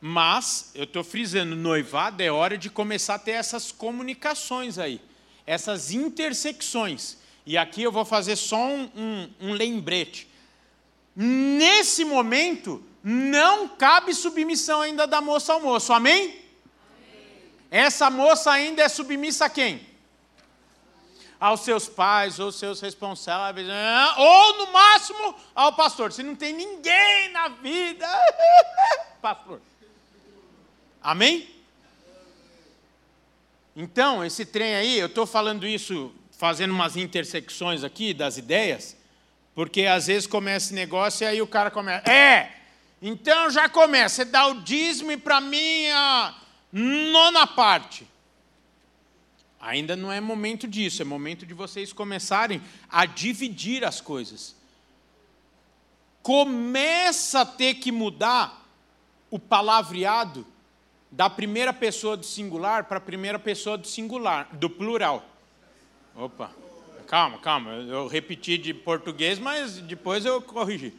Mas, eu estou frisando, noivado é hora de começar a ter essas comunicações aí, essas intersecções. E aqui eu vou fazer só um, um, um lembrete. Nesse momento, não cabe submissão ainda da moça ao moço, amém? amém? Essa moça ainda é submissa a quem? aos seus pais, ou seus responsáveis, né? ou no máximo ao pastor. Se não tem ninguém na vida, pastor. Amém? Então, esse trem aí, eu estou falando isso, fazendo umas intersecções aqui das ideias, porque às vezes começa esse negócio e aí o cara começa. É! Então já começa, você dá o dízimo para mim a nona parte. Ainda não é momento disso, é momento de vocês começarem a dividir as coisas. Começa a ter que mudar o palavreado da primeira pessoa do singular para a primeira pessoa do singular, do plural. Opa, calma, calma, eu repeti de português, mas depois eu corrigi.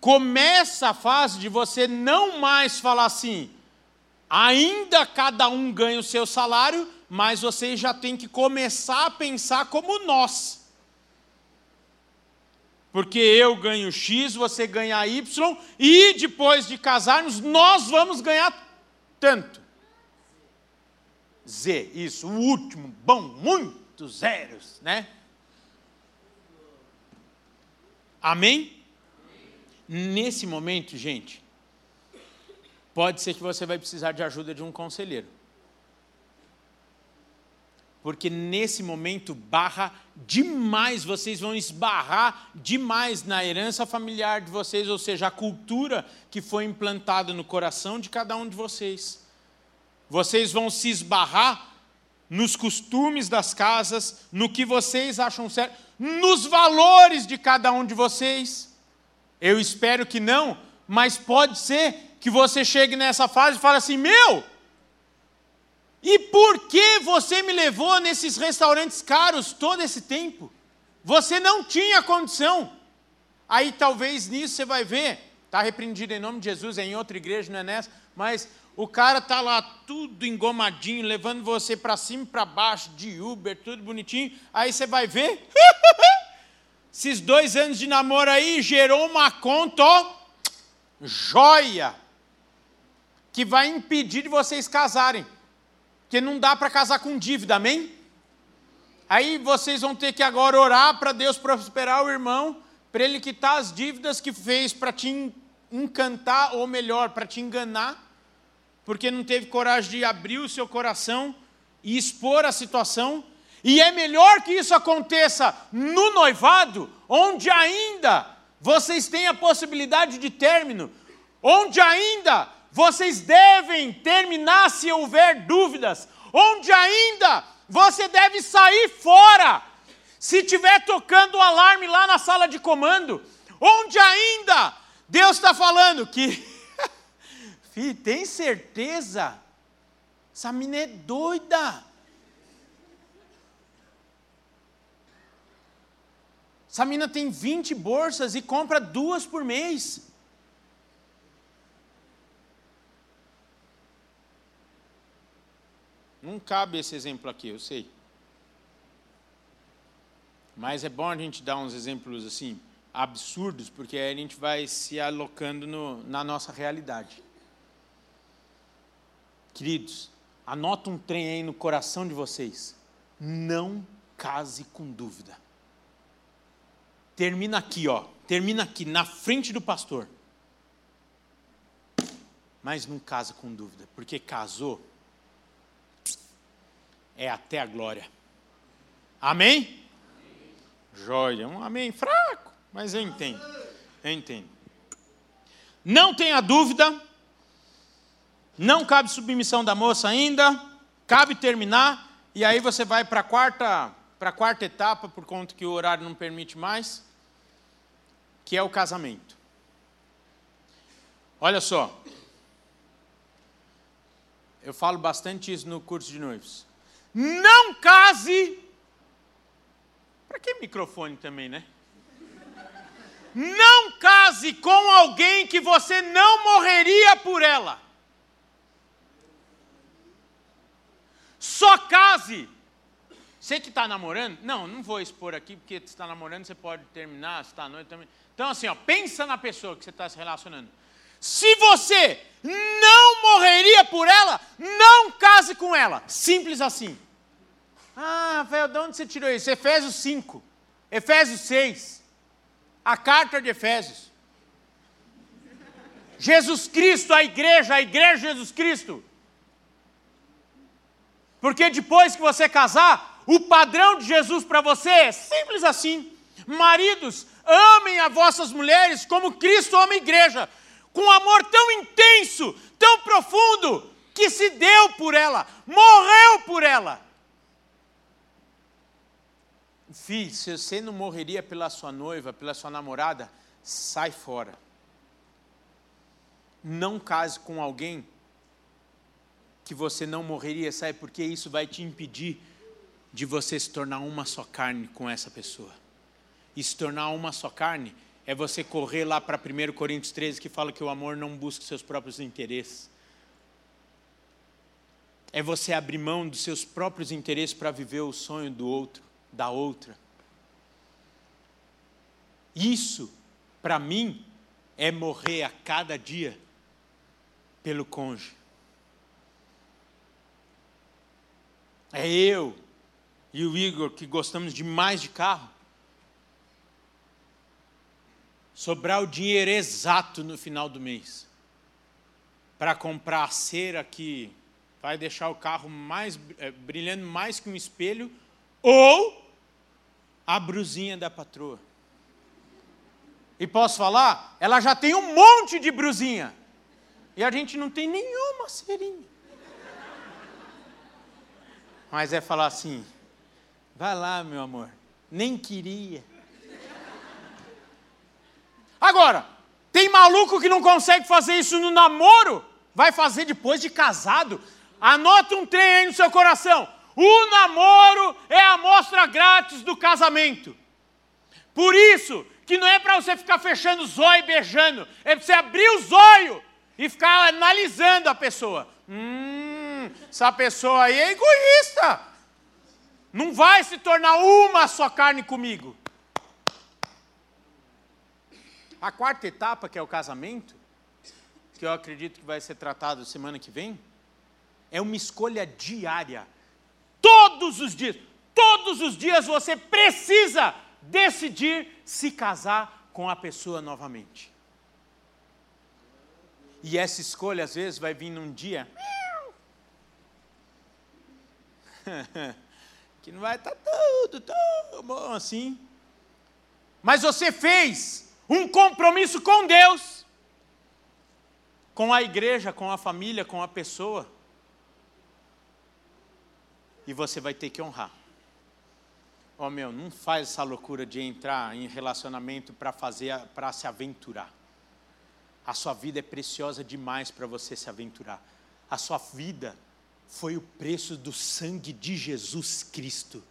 Começa a fase de você não mais falar assim, Ainda cada um ganha o seu salário, mas você já tem que começar a pensar como nós. Porque eu ganho X, você ganha Y, e depois de casarmos, nós vamos ganhar tanto. Z, isso, o último, bom, muitos zeros, né? Amém? Nesse momento, gente, pode ser que você vai precisar de ajuda de um conselheiro. Porque nesse momento barra demais, vocês vão esbarrar demais na herança familiar de vocês, ou seja, a cultura que foi implantada no coração de cada um de vocês. Vocês vão se esbarrar nos costumes das casas, no que vocês acham certo, nos valores de cada um de vocês. Eu espero que não, mas pode ser que você chegue nessa fase e fale assim: meu, e por que você me levou nesses restaurantes caros todo esse tempo? Você não tinha condição. Aí talvez nisso você vai ver, está repreendido em nome de Jesus, é em outra igreja, não é nessa, mas o cara está lá tudo engomadinho, levando você para cima e para baixo, de Uber, tudo bonitinho. Aí você vai ver, esses dois anos de namoro aí gerou uma conta, ó, joia que vai impedir de vocês casarem. Porque não dá para casar com dívida, amém? Aí vocês vão ter que agora orar para Deus prosperar o irmão, para ele quitar as dívidas que fez para te encantar, ou melhor, para te enganar, porque não teve coragem de abrir o seu coração e expor a situação. E é melhor que isso aconteça no noivado, onde ainda vocês têm a possibilidade de término, onde ainda vocês devem terminar se houver dúvidas, onde ainda você deve sair fora. Se tiver tocando o alarme lá na sala de comando, onde ainda Deus está falando que, filho, tem certeza? Essa mina é doida. Essa mina tem 20 bolsas e compra duas por mês. Não cabe esse exemplo aqui, eu sei. Mas é bom a gente dar uns exemplos assim, absurdos, porque aí a gente vai se alocando no, na nossa realidade. Queridos, anota um trem aí no coração de vocês. Não case com dúvida. Termina aqui, ó. Termina aqui, na frente do pastor. Mas não casa com dúvida, porque casou, é até a glória. Amém? amém? Joia, um amém fraco, mas eu entendo. Eu entendo. Não tenha dúvida, não cabe submissão da moça ainda, cabe terminar, e aí você vai para a quarta, para a quarta etapa, por conta que o horário não permite mais, que é o casamento. Olha só, eu falo bastante isso no curso de noivos. Não case. Para que microfone também, né? Não case com alguém que você não morreria por ela. Só case. Você que está namorando, não, não vou expor aqui, porque você está namorando, você pode terminar, você está à noite também. Então, assim, ó, pensa na pessoa que você está se relacionando. Se você não morreria por ela, não case com ela. Simples assim. Ah, Rafael, de onde você tirou isso? Efésios 5, Efésios 6, a carta de Efésios. Jesus Cristo, a igreja, a igreja de Jesus Cristo. Porque depois que você casar, o padrão de Jesus para você é simples assim. Maridos, amem as vossas mulheres como Cristo ama a igreja, com um amor tão intenso, tão profundo, que se deu por ela, morreu por ela. Filho, se você não morreria pela sua noiva, pela sua namorada, sai fora. Não case com alguém que você não morreria, sabe? Porque isso vai te impedir de você se tornar uma só carne com essa pessoa. E se tornar uma só carne é você correr lá para 1 Coríntios 13 que fala que o amor não busca seus próprios interesses. É você abrir mão dos seus próprios interesses para viver o sonho do outro, da outra. Isso, para mim, é morrer a cada dia pelo cônjuge. É eu e o Igor que gostamos demais de carro. Sobrar o dinheiro exato no final do mês para comprar a cera que vai deixar o carro mais é, brilhando mais que um espelho ou a brusinha da patroa. E posso falar? Ela já tem um monte de brusinha. E a gente não tem nenhuma cerinha. Mas é falar assim: vai lá, meu amor, nem queria. Agora, tem maluco que não consegue fazer isso no namoro, vai fazer depois de casado. Anota um trem aí no seu coração. O namoro é a amostra grátis do casamento. Por isso que não é para você ficar fechando os olhos e beijando, é para você abrir os olhos e ficar analisando a pessoa. Hum, essa pessoa aí é egoísta. Não vai se tornar uma só carne comigo. A quarta etapa, que é o casamento, que eu acredito que vai ser tratado semana que vem, é uma escolha diária. Todos os dias, todos os dias você precisa decidir se casar com a pessoa novamente. E essa escolha, às vezes, vai vir num dia que não vai estar tá tudo tão bom assim. Mas você fez um compromisso com Deus, com a igreja, com a família, com a pessoa. E você vai ter que honrar. Oh meu, não faz essa loucura de entrar em relacionamento para fazer, para se aventurar. A sua vida é preciosa demais para você se aventurar. A sua vida foi o preço do sangue de Jesus Cristo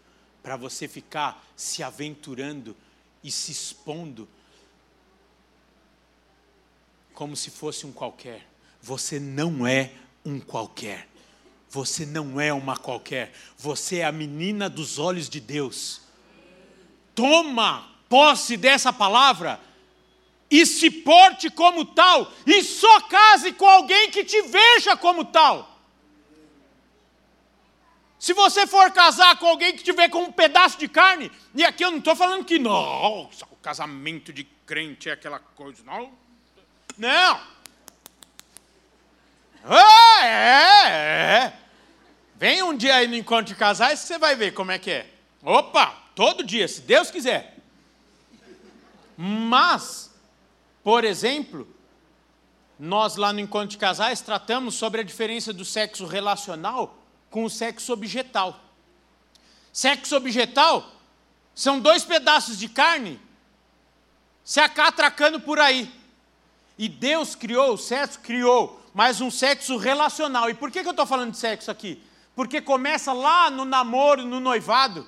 para você ficar se aventurando e se expondo como se fosse um qualquer. Você não é um qualquer. Você não é uma qualquer. Você é a menina dos olhos de Deus. Toma posse dessa palavra e se porte como tal, e só case com alguém que te veja como tal. Se você for casar com alguém que tiver com um pedaço de carne, e aqui eu não estou falando que, nossa, o casamento de crente é aquela coisa, não. Não. Ah, é, é. Vem um dia aí no encontro de casais que você vai ver como é que é. Opa, todo dia, se Deus quiser. Mas, por exemplo, nós lá no encontro de casais tratamos sobre a diferença do sexo relacional com o sexo objetal. Sexo objetal são dois pedaços de carne se acatracando por aí. E Deus criou, o sexo criou, mas um sexo relacional. E por que, que eu estou falando de sexo aqui? Porque começa lá no namoro, no noivado.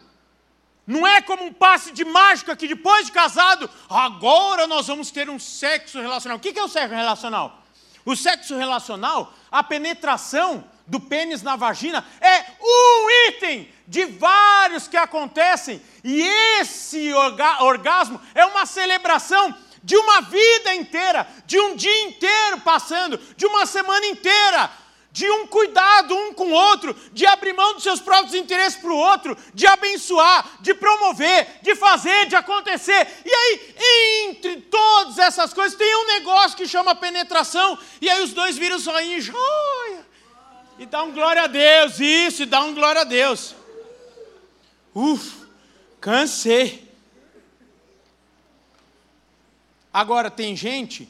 Não é como um passe de mágica que depois de casado, agora nós vamos ter um sexo relacional. O que é o sexo relacional? O sexo relacional, a penetração do pênis na vagina é um item de vários que acontecem, e esse orga orgasmo é uma celebração de uma vida inteira, de um dia inteiro passando, de uma semana inteira, de um cuidado um com o outro, de abrir mão dos seus próprios interesses para o outro, de abençoar, de promover, de fazer, de acontecer. E aí, entre todas essas coisas, tem um negócio que chama penetração, e aí os dois viram só joia. E dá um glória a Deus, isso, e dá um glória a Deus. Uf, cansei. Agora, tem gente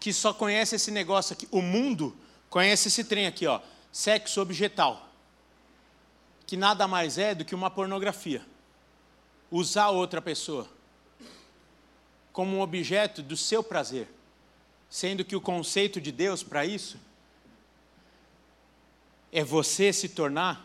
que só conhece esse negócio aqui, o mundo Conhece esse trem aqui, ó, sexo objetal, que nada mais é do que uma pornografia. Usar outra pessoa como um objeto do seu prazer, sendo que o conceito de Deus para isso é você se tornar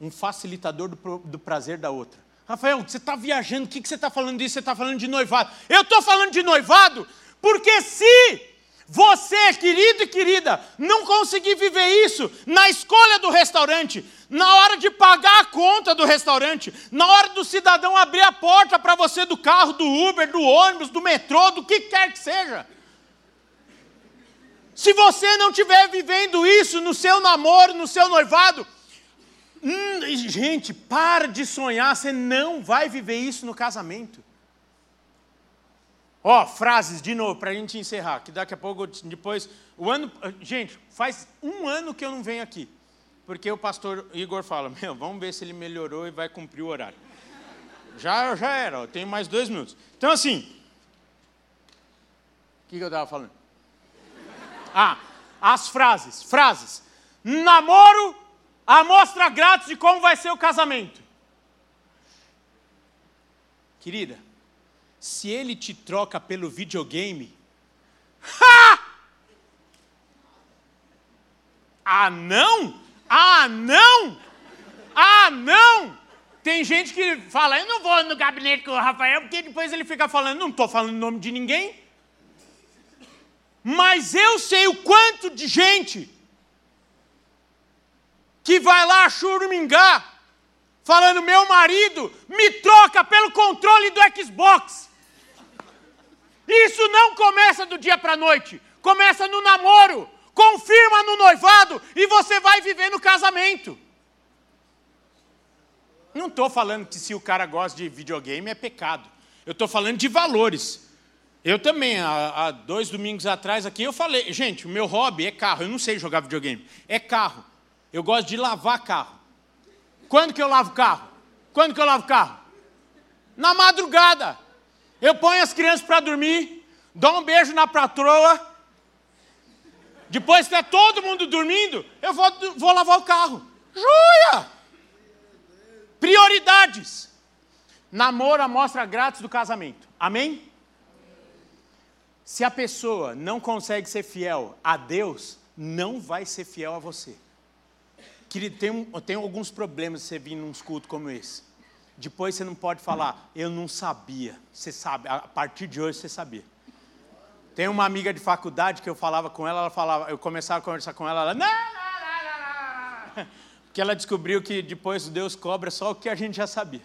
um facilitador do, do prazer da outra. Rafael, você está viajando, o que, que você está falando disso? Você está falando de noivado. Eu estou falando de noivado porque se você, querido e querida, não conseguir viver isso na escolha do restaurante, na hora de pagar a conta do restaurante, na hora do cidadão abrir a porta para você do carro, do Uber, do ônibus, do metrô, do que quer que seja. Se você não estiver vivendo isso no seu namoro, no seu noivado, hum, gente, para de sonhar, você não vai viver isso no casamento. Ó, oh, frases de novo para a gente encerrar, que daqui a pouco depois o ano, gente, faz um ano que eu não venho aqui, porque o pastor Igor fala, meu, vamos ver se ele melhorou e vai cumprir o horário. Já, já era, eu tenho mais dois minutos. Então assim, o que, que eu estava falando? Ah, as frases, frases. Namoro, amostra grátis de como vai ser o casamento. Querida, se ele te troca pelo videogame, ha! Ah, não? Ah, não? Ah, não? Tem gente que fala, eu não vou no gabinete com o Rafael, porque depois ele fica falando, não estou falando o nome de ninguém. Mas eu sei o quanto de gente que vai lá churumingar, falando: meu marido me troca pelo controle do Xbox. Isso não começa do dia para a noite, começa no namoro, confirma no noivado e você vai viver no casamento. Não estou falando que se o cara gosta de videogame é pecado. Eu estou falando de valores. Eu também, há, há, dois domingos atrás aqui, eu falei, gente, o meu hobby é carro. Eu não sei jogar videogame. É carro. Eu gosto de lavar carro. Quando que eu lavo carro? Quando que eu lavo carro? Na madrugada. Eu ponho as crianças para dormir, dou um beijo na patroa. Depois que está todo mundo dormindo, eu vou, vou lavar o carro. Joia! Prioridades. Namoro, amostra grátis do casamento. Amém? Se a pessoa não consegue ser fiel a Deus, não vai ser fiel a você. Querido, tem, tem alguns problemas você vir num culto como esse. Depois você não pode falar, eu não sabia. Você sabe, a partir de hoje você sabia. Tem uma amiga de faculdade que eu falava com ela, ela falava, eu começava a conversar com ela, ela não, não, não, não. Porque ela descobriu que depois Deus cobra só o que a gente já sabia.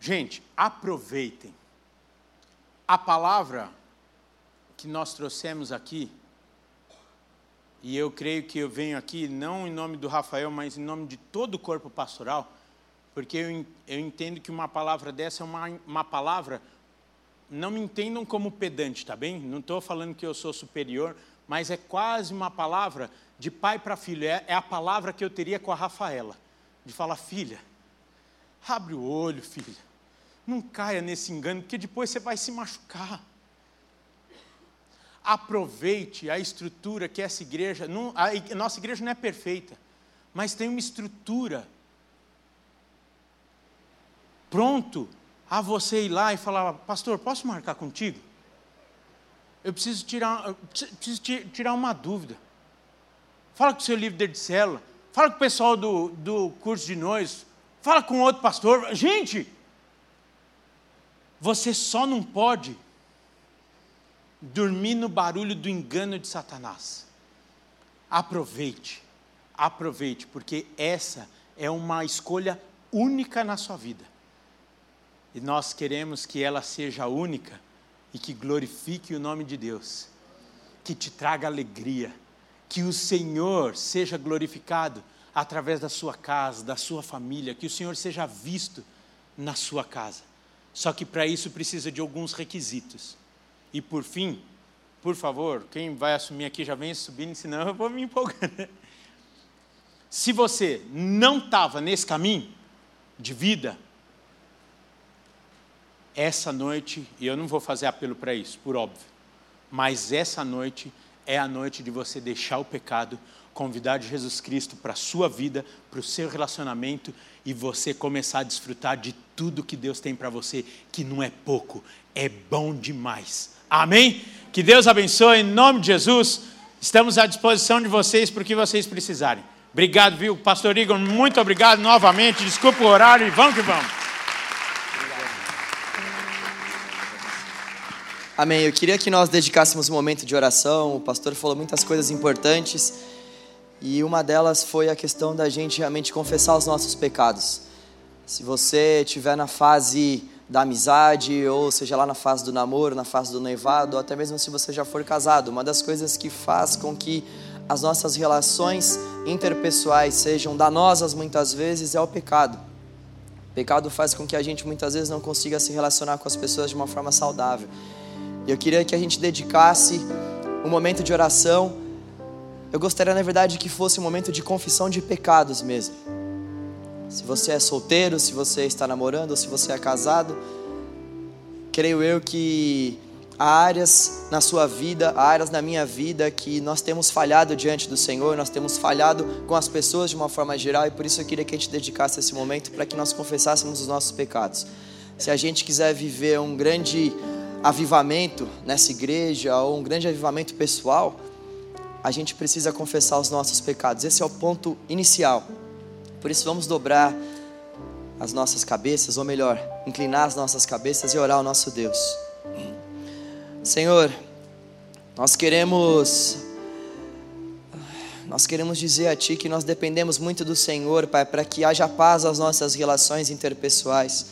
Gente, aproveitem. A palavra que nós trouxemos aqui e eu creio que eu venho aqui não em nome do Rafael, mas em nome de todo o corpo pastoral, porque eu, eu entendo que uma palavra dessa é uma, uma palavra. Não me entendam como pedante, tá bem? Não estou falando que eu sou superior, mas é quase uma palavra de pai para filho. É, é a palavra que eu teria com a Rafaela, de falar, filha, abre o olho, filha, não caia nesse engano, porque depois você vai se machucar aproveite a estrutura que essa igreja. Não, a, a nossa igreja não é perfeita, mas tem uma estrutura pronto a você ir lá e falar: Pastor, posso marcar contigo? Eu preciso tirar, preciso tirar uma dúvida. Fala com o seu líder de célula, fala com o pessoal do, do curso de nós, fala com outro pastor. Gente, você só não pode dormir no barulho do engano de Satanás. Aproveite, aproveite, porque essa é uma escolha única na sua vida. E nós queremos que ela seja única e que glorifique o nome de Deus. que te traga alegria, que o Senhor seja glorificado através da sua casa, da sua família, que o Senhor seja visto na sua casa. Só que para isso precisa de alguns requisitos. E por fim, por favor, quem vai assumir aqui já vem subindo, senão eu vou me empolgando. Se você não estava nesse caminho de vida, essa noite, e eu não vou fazer apelo para isso, por óbvio, mas essa noite é a noite de você deixar o pecado, convidar Jesus Cristo para a sua vida, para o seu relacionamento e você começar a desfrutar de tudo que Deus tem para você, que não é pouco, é bom demais. Amém? Que Deus abençoe em nome de Jesus. Estamos à disposição de vocês para o que vocês precisarem. Obrigado, viu? Pastor Igor, muito obrigado novamente. Desculpa o horário e vamos que vamos. Amém. Eu queria que nós dedicássemos um momento de oração. O pastor falou muitas coisas importantes e uma delas foi a questão da gente realmente confessar os nossos pecados. Se você estiver na fase da amizade, ou seja lá na fase do namoro, na fase do noivado, ou até mesmo se você já for casado, uma das coisas que faz com que as nossas relações interpessoais sejam danosas muitas vezes é o pecado. O pecado faz com que a gente muitas vezes não consiga se relacionar com as pessoas de uma forma saudável. E eu queria que a gente dedicasse um momento de oração. Eu gostaria, na verdade, que fosse um momento de confissão de pecados mesmo. Se você é solteiro, se você está namorando, ou se você é casado, creio eu que há áreas na sua vida, há áreas na minha vida que nós temos falhado diante do Senhor, nós temos falhado com as pessoas de uma forma geral e por isso eu queria que a gente dedicasse esse momento para que nós confessássemos os nossos pecados. Se a gente quiser viver um grande avivamento nessa igreja ou um grande avivamento pessoal, a gente precisa confessar os nossos pecados. Esse é o ponto inicial. Por isso vamos dobrar as nossas cabeças, ou melhor, inclinar as nossas cabeças e orar ao nosso Deus. Senhor, nós queremos nós queremos dizer a Ti que nós dependemos muito do Senhor, Pai, para que haja paz às nossas relações interpessoais.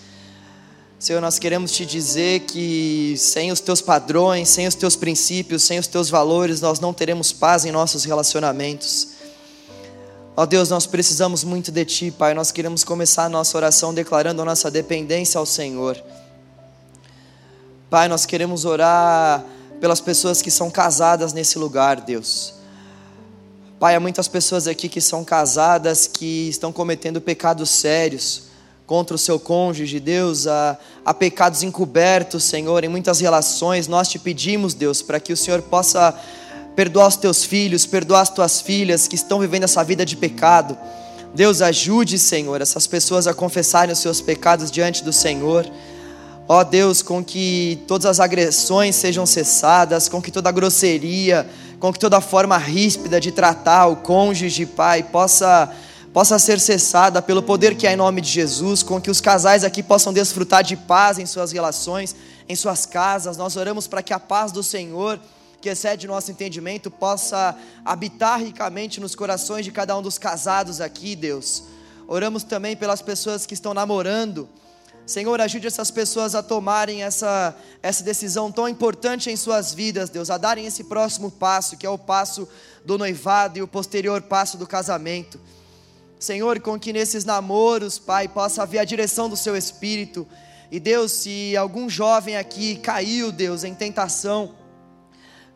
Senhor, nós queremos te dizer que sem os teus padrões, sem os teus princípios, sem os teus valores, nós não teremos paz em nossos relacionamentos. Ó Deus, nós precisamos muito de Ti, Pai. Nós queremos começar a nossa oração declarando a nossa dependência ao Senhor. Pai, nós queremos orar pelas pessoas que são casadas nesse lugar, Deus. Pai, há muitas pessoas aqui que são casadas que estão cometendo pecados sérios contra o seu cônjuge, Deus, há, há pecados encobertos, Senhor, em muitas relações. Nós te pedimos, Deus, para que o Senhor possa perdoar os teus filhos, perdoar as tuas filhas que estão vivendo essa vida de pecado. Deus, ajude, Senhor, essas pessoas a confessarem os seus pecados diante do Senhor. Ó Deus, com que todas as agressões sejam cessadas, com que toda grosseria, com que toda forma ríspida de tratar o cônjuge, Pai, possa possa ser cessada pelo poder que há em nome de Jesus, com que os casais aqui possam desfrutar de paz em suas relações, em suas casas. Nós oramos para que a paz do Senhor, que excede nosso entendimento, possa habitar ricamente nos corações de cada um dos casados aqui, Deus. Oramos também pelas pessoas que estão namorando, Senhor, ajude essas pessoas a tomarem essa, essa decisão tão importante em suas vidas, Deus, a darem esse próximo passo, que é o passo do noivado e o posterior passo do casamento. Senhor, com que nesses namoros, Pai, possa haver a direção do Seu Espírito. E Deus, se algum jovem aqui caiu, Deus, em tentação,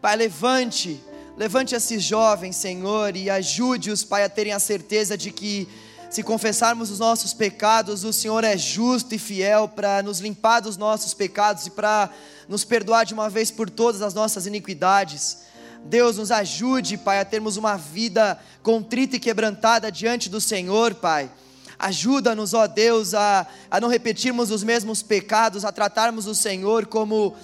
Pai, levante, levante esses jovens, Senhor, e ajude-os, Pai, a terem a certeza de que se confessarmos os nossos pecados, o Senhor é justo e fiel para nos limpar dos nossos pecados e para nos perdoar de uma vez por todas as nossas iniquidades. Deus nos ajude, Pai, a termos uma vida contrita e quebrantada diante do Senhor, Pai. Ajuda-nos, ó Deus, a, a não repetirmos os mesmos pecados, a tratarmos o Senhor como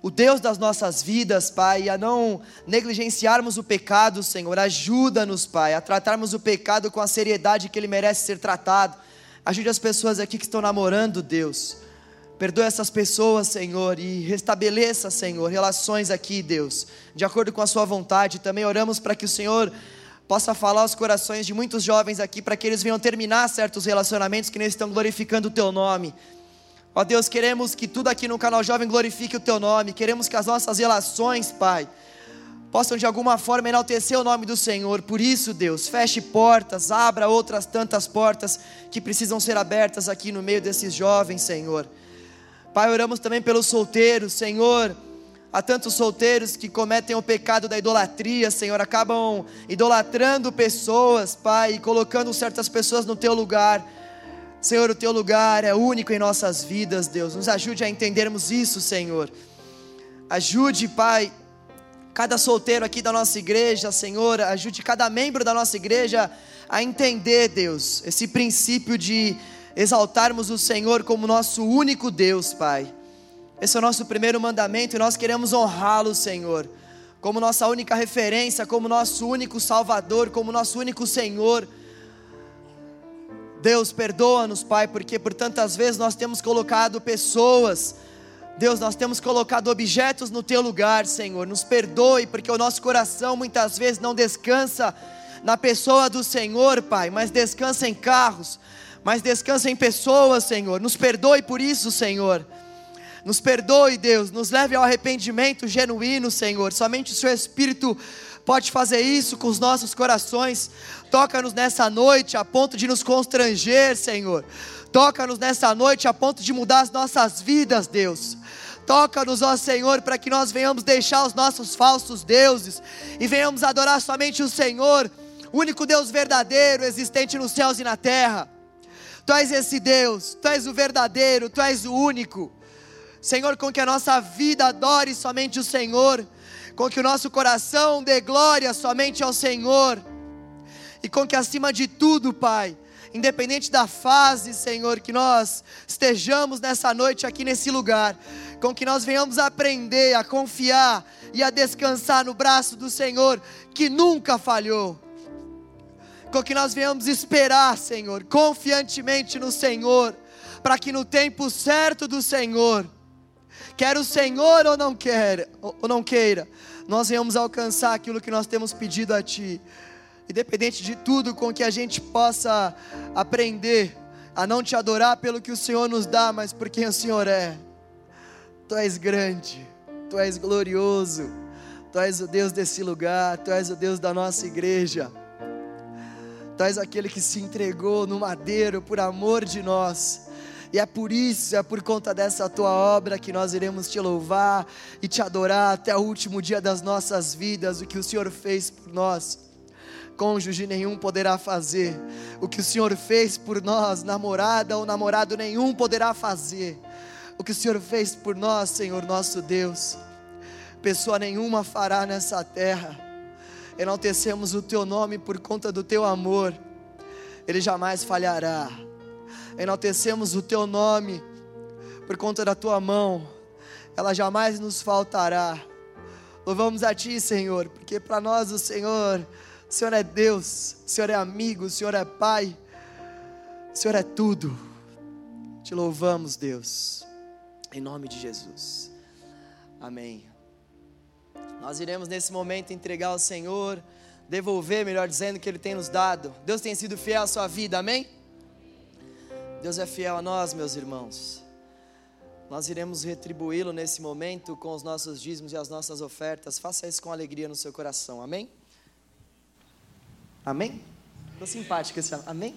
o Deus das nossas vidas, Pai, a não negligenciarmos o pecado, Senhor. Ajuda-nos, Pai, a tratarmos o pecado com a seriedade que ele merece ser tratado. Ajude as pessoas aqui que estão namorando, Deus. Perdoe essas pessoas, Senhor, e restabeleça, Senhor, relações aqui, Deus, de acordo com a Sua vontade. Também oramos para que o Senhor possa falar aos corações de muitos jovens aqui, para que eles venham terminar certos relacionamentos que nem estão glorificando o Teu nome. Ó Deus, queremos que tudo aqui no canal Jovem glorifique o Teu nome, queremos que as nossas relações, Pai, possam de alguma forma enaltecer o nome do Senhor. Por isso, Deus, feche portas, abra outras tantas portas que precisam ser abertas aqui no meio desses jovens, Senhor. Pai, oramos também pelos solteiros, Senhor. Há tantos solteiros que cometem o pecado da idolatria, Senhor, acabam idolatrando pessoas, Pai, e colocando certas pessoas no teu lugar. Senhor, o teu lugar é único em nossas vidas, Deus. Nos ajude a entendermos isso, Senhor. Ajude, Pai, cada solteiro aqui da nossa igreja, Senhor, ajude cada membro da nossa igreja a entender, Deus, esse princípio de exaltarmos o Senhor como nosso único Deus, Pai. Esse é o nosso primeiro mandamento e nós queremos honrá-lo, Senhor, como nossa única referência, como nosso único Salvador, como nosso único Senhor. Deus, perdoa-nos, Pai, porque por tantas vezes nós temos colocado pessoas Deus, nós temos colocado objetos no teu lugar, Senhor. Nos perdoe, porque o nosso coração muitas vezes não descansa na pessoa do Senhor, Pai, mas descansa em carros, mas descansa em pessoas, Senhor. Nos perdoe por isso, Senhor. Nos perdoe, Deus, nos leve ao arrependimento genuíno, Senhor. Somente o Seu Espírito pode fazer isso com os nossos corações. Toca-nos nessa noite a ponto de nos constranger, Senhor. Toca-nos nessa noite a ponto de mudar as nossas vidas, Deus. Toca-nos, ó Senhor, para que nós venhamos deixar os nossos falsos deuses e venhamos adorar somente o Senhor, único Deus verdadeiro existente nos céus e na terra. Tu és esse Deus, tu és o verdadeiro, tu és o único. Senhor, com que a nossa vida adore somente o Senhor, com que o nosso coração dê glória somente ao Senhor, e com que acima de tudo, Pai, independente da fase, Senhor, que nós estejamos nessa noite aqui nesse lugar, com que nós venhamos aprender a confiar e a descansar no braço do Senhor, que nunca falhou. Com que nós venhamos esperar, Senhor, confiantemente no Senhor, para que no tempo certo do Senhor, quer o Senhor ou não quer, ou não queira, nós venhamos alcançar aquilo que nós temos pedido a Ti independente de tudo, com que a gente possa aprender a não te adorar pelo que o Senhor nos dá, mas por quem o Senhor é. Tu és grande, tu és glorioso, tu és o Deus desse lugar, tu és o Deus da nossa igreja. Tu és aquele que se entregou no madeiro por amor de nós. E é por isso, é por conta dessa tua obra que nós iremos te louvar e te adorar até o último dia das nossas vidas, o que o Senhor fez por nós cônjuge nenhum poderá fazer. O que o Senhor fez por nós, namorada ou namorado nenhum poderá fazer. O que o Senhor fez por nós, Senhor nosso Deus, pessoa nenhuma fará nessa terra. Enaltecemos o teu nome por conta do teu amor, ele jamais falhará. Enaltecemos o teu nome por conta da tua mão, ela jamais nos faltará. Louvamos a Ti, Senhor, porque para nós o Senhor o Senhor é Deus, o Senhor é amigo, o Senhor é Pai, o Senhor é tudo. Te louvamos, Deus, em nome de Jesus. Amém. Nós iremos nesse momento entregar ao Senhor, devolver, melhor dizendo, o que Ele tem nos dado. Deus tem sido fiel à sua vida, amém? Deus é fiel a nós, meus irmãos. Nós iremos retribuí-lo nesse momento com os nossos dízimos e as nossas ofertas. Faça isso com alegria no seu coração, amém? Amém? Estou simpática esse. Amém?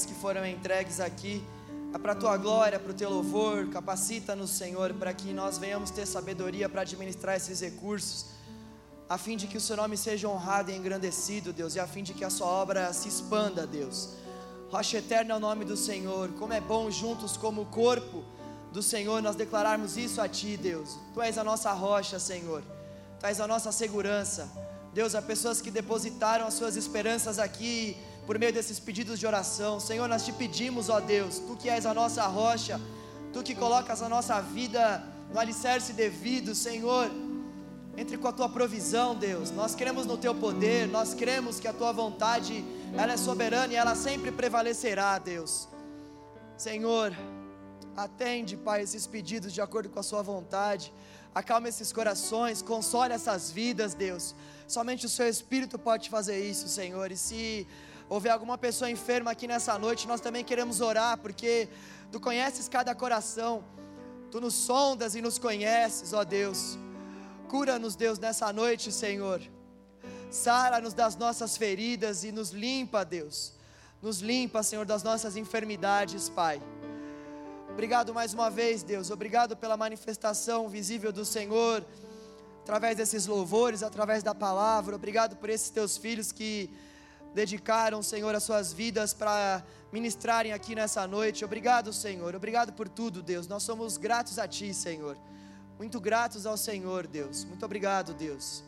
Ofertas que foram entregues aqui. É para a tua glória, para o teu louvor. Capacita-nos, Senhor, para que nós venhamos ter sabedoria para administrar esses recursos, a fim de que o seu nome seja honrado e engrandecido, Deus, e a fim de que a sua obra se expanda, Deus. Rocha eterna é o nome do Senhor. Como é bom juntos como corpo do Senhor nós declararmos isso a ti, Deus. Tu és a nossa rocha, Senhor. Tu és a nossa segurança. Deus, há pessoas que depositaram as suas esperanças aqui por meio desses pedidos de oração. Senhor, nós te pedimos, ó Deus, tu que és a nossa rocha, tu que colocas a nossa vida no alicerce devido, Senhor. Entre com a tua provisão, Deus. Nós queremos no teu poder, nós cremos que a tua vontade ela é soberana e ela sempre prevalecerá, Deus. Senhor, atende, Pai, esses pedidos de acordo com a Sua vontade. Acalma esses corações, console essas vidas, Deus. Somente o Seu Espírito pode fazer isso, Senhor. E se houver alguma pessoa enferma aqui nessa noite, nós também queremos orar, porque Tu conheces cada coração, Tu nos sondas e nos conheces, ó Deus. Cura-nos, Deus, nessa noite, Senhor. Sara-nos das nossas feridas e nos limpa, Deus. Nos limpa, Senhor, das nossas enfermidades, Pai. Obrigado mais uma vez, Deus. Obrigado pela manifestação visível do Senhor, através desses louvores, através da palavra. Obrigado por esses teus filhos que dedicaram, Senhor, as suas vidas para ministrarem aqui nessa noite. Obrigado, Senhor. Obrigado por tudo, Deus. Nós somos gratos a Ti, Senhor. Muito gratos ao Senhor, Deus. Muito obrigado, Deus.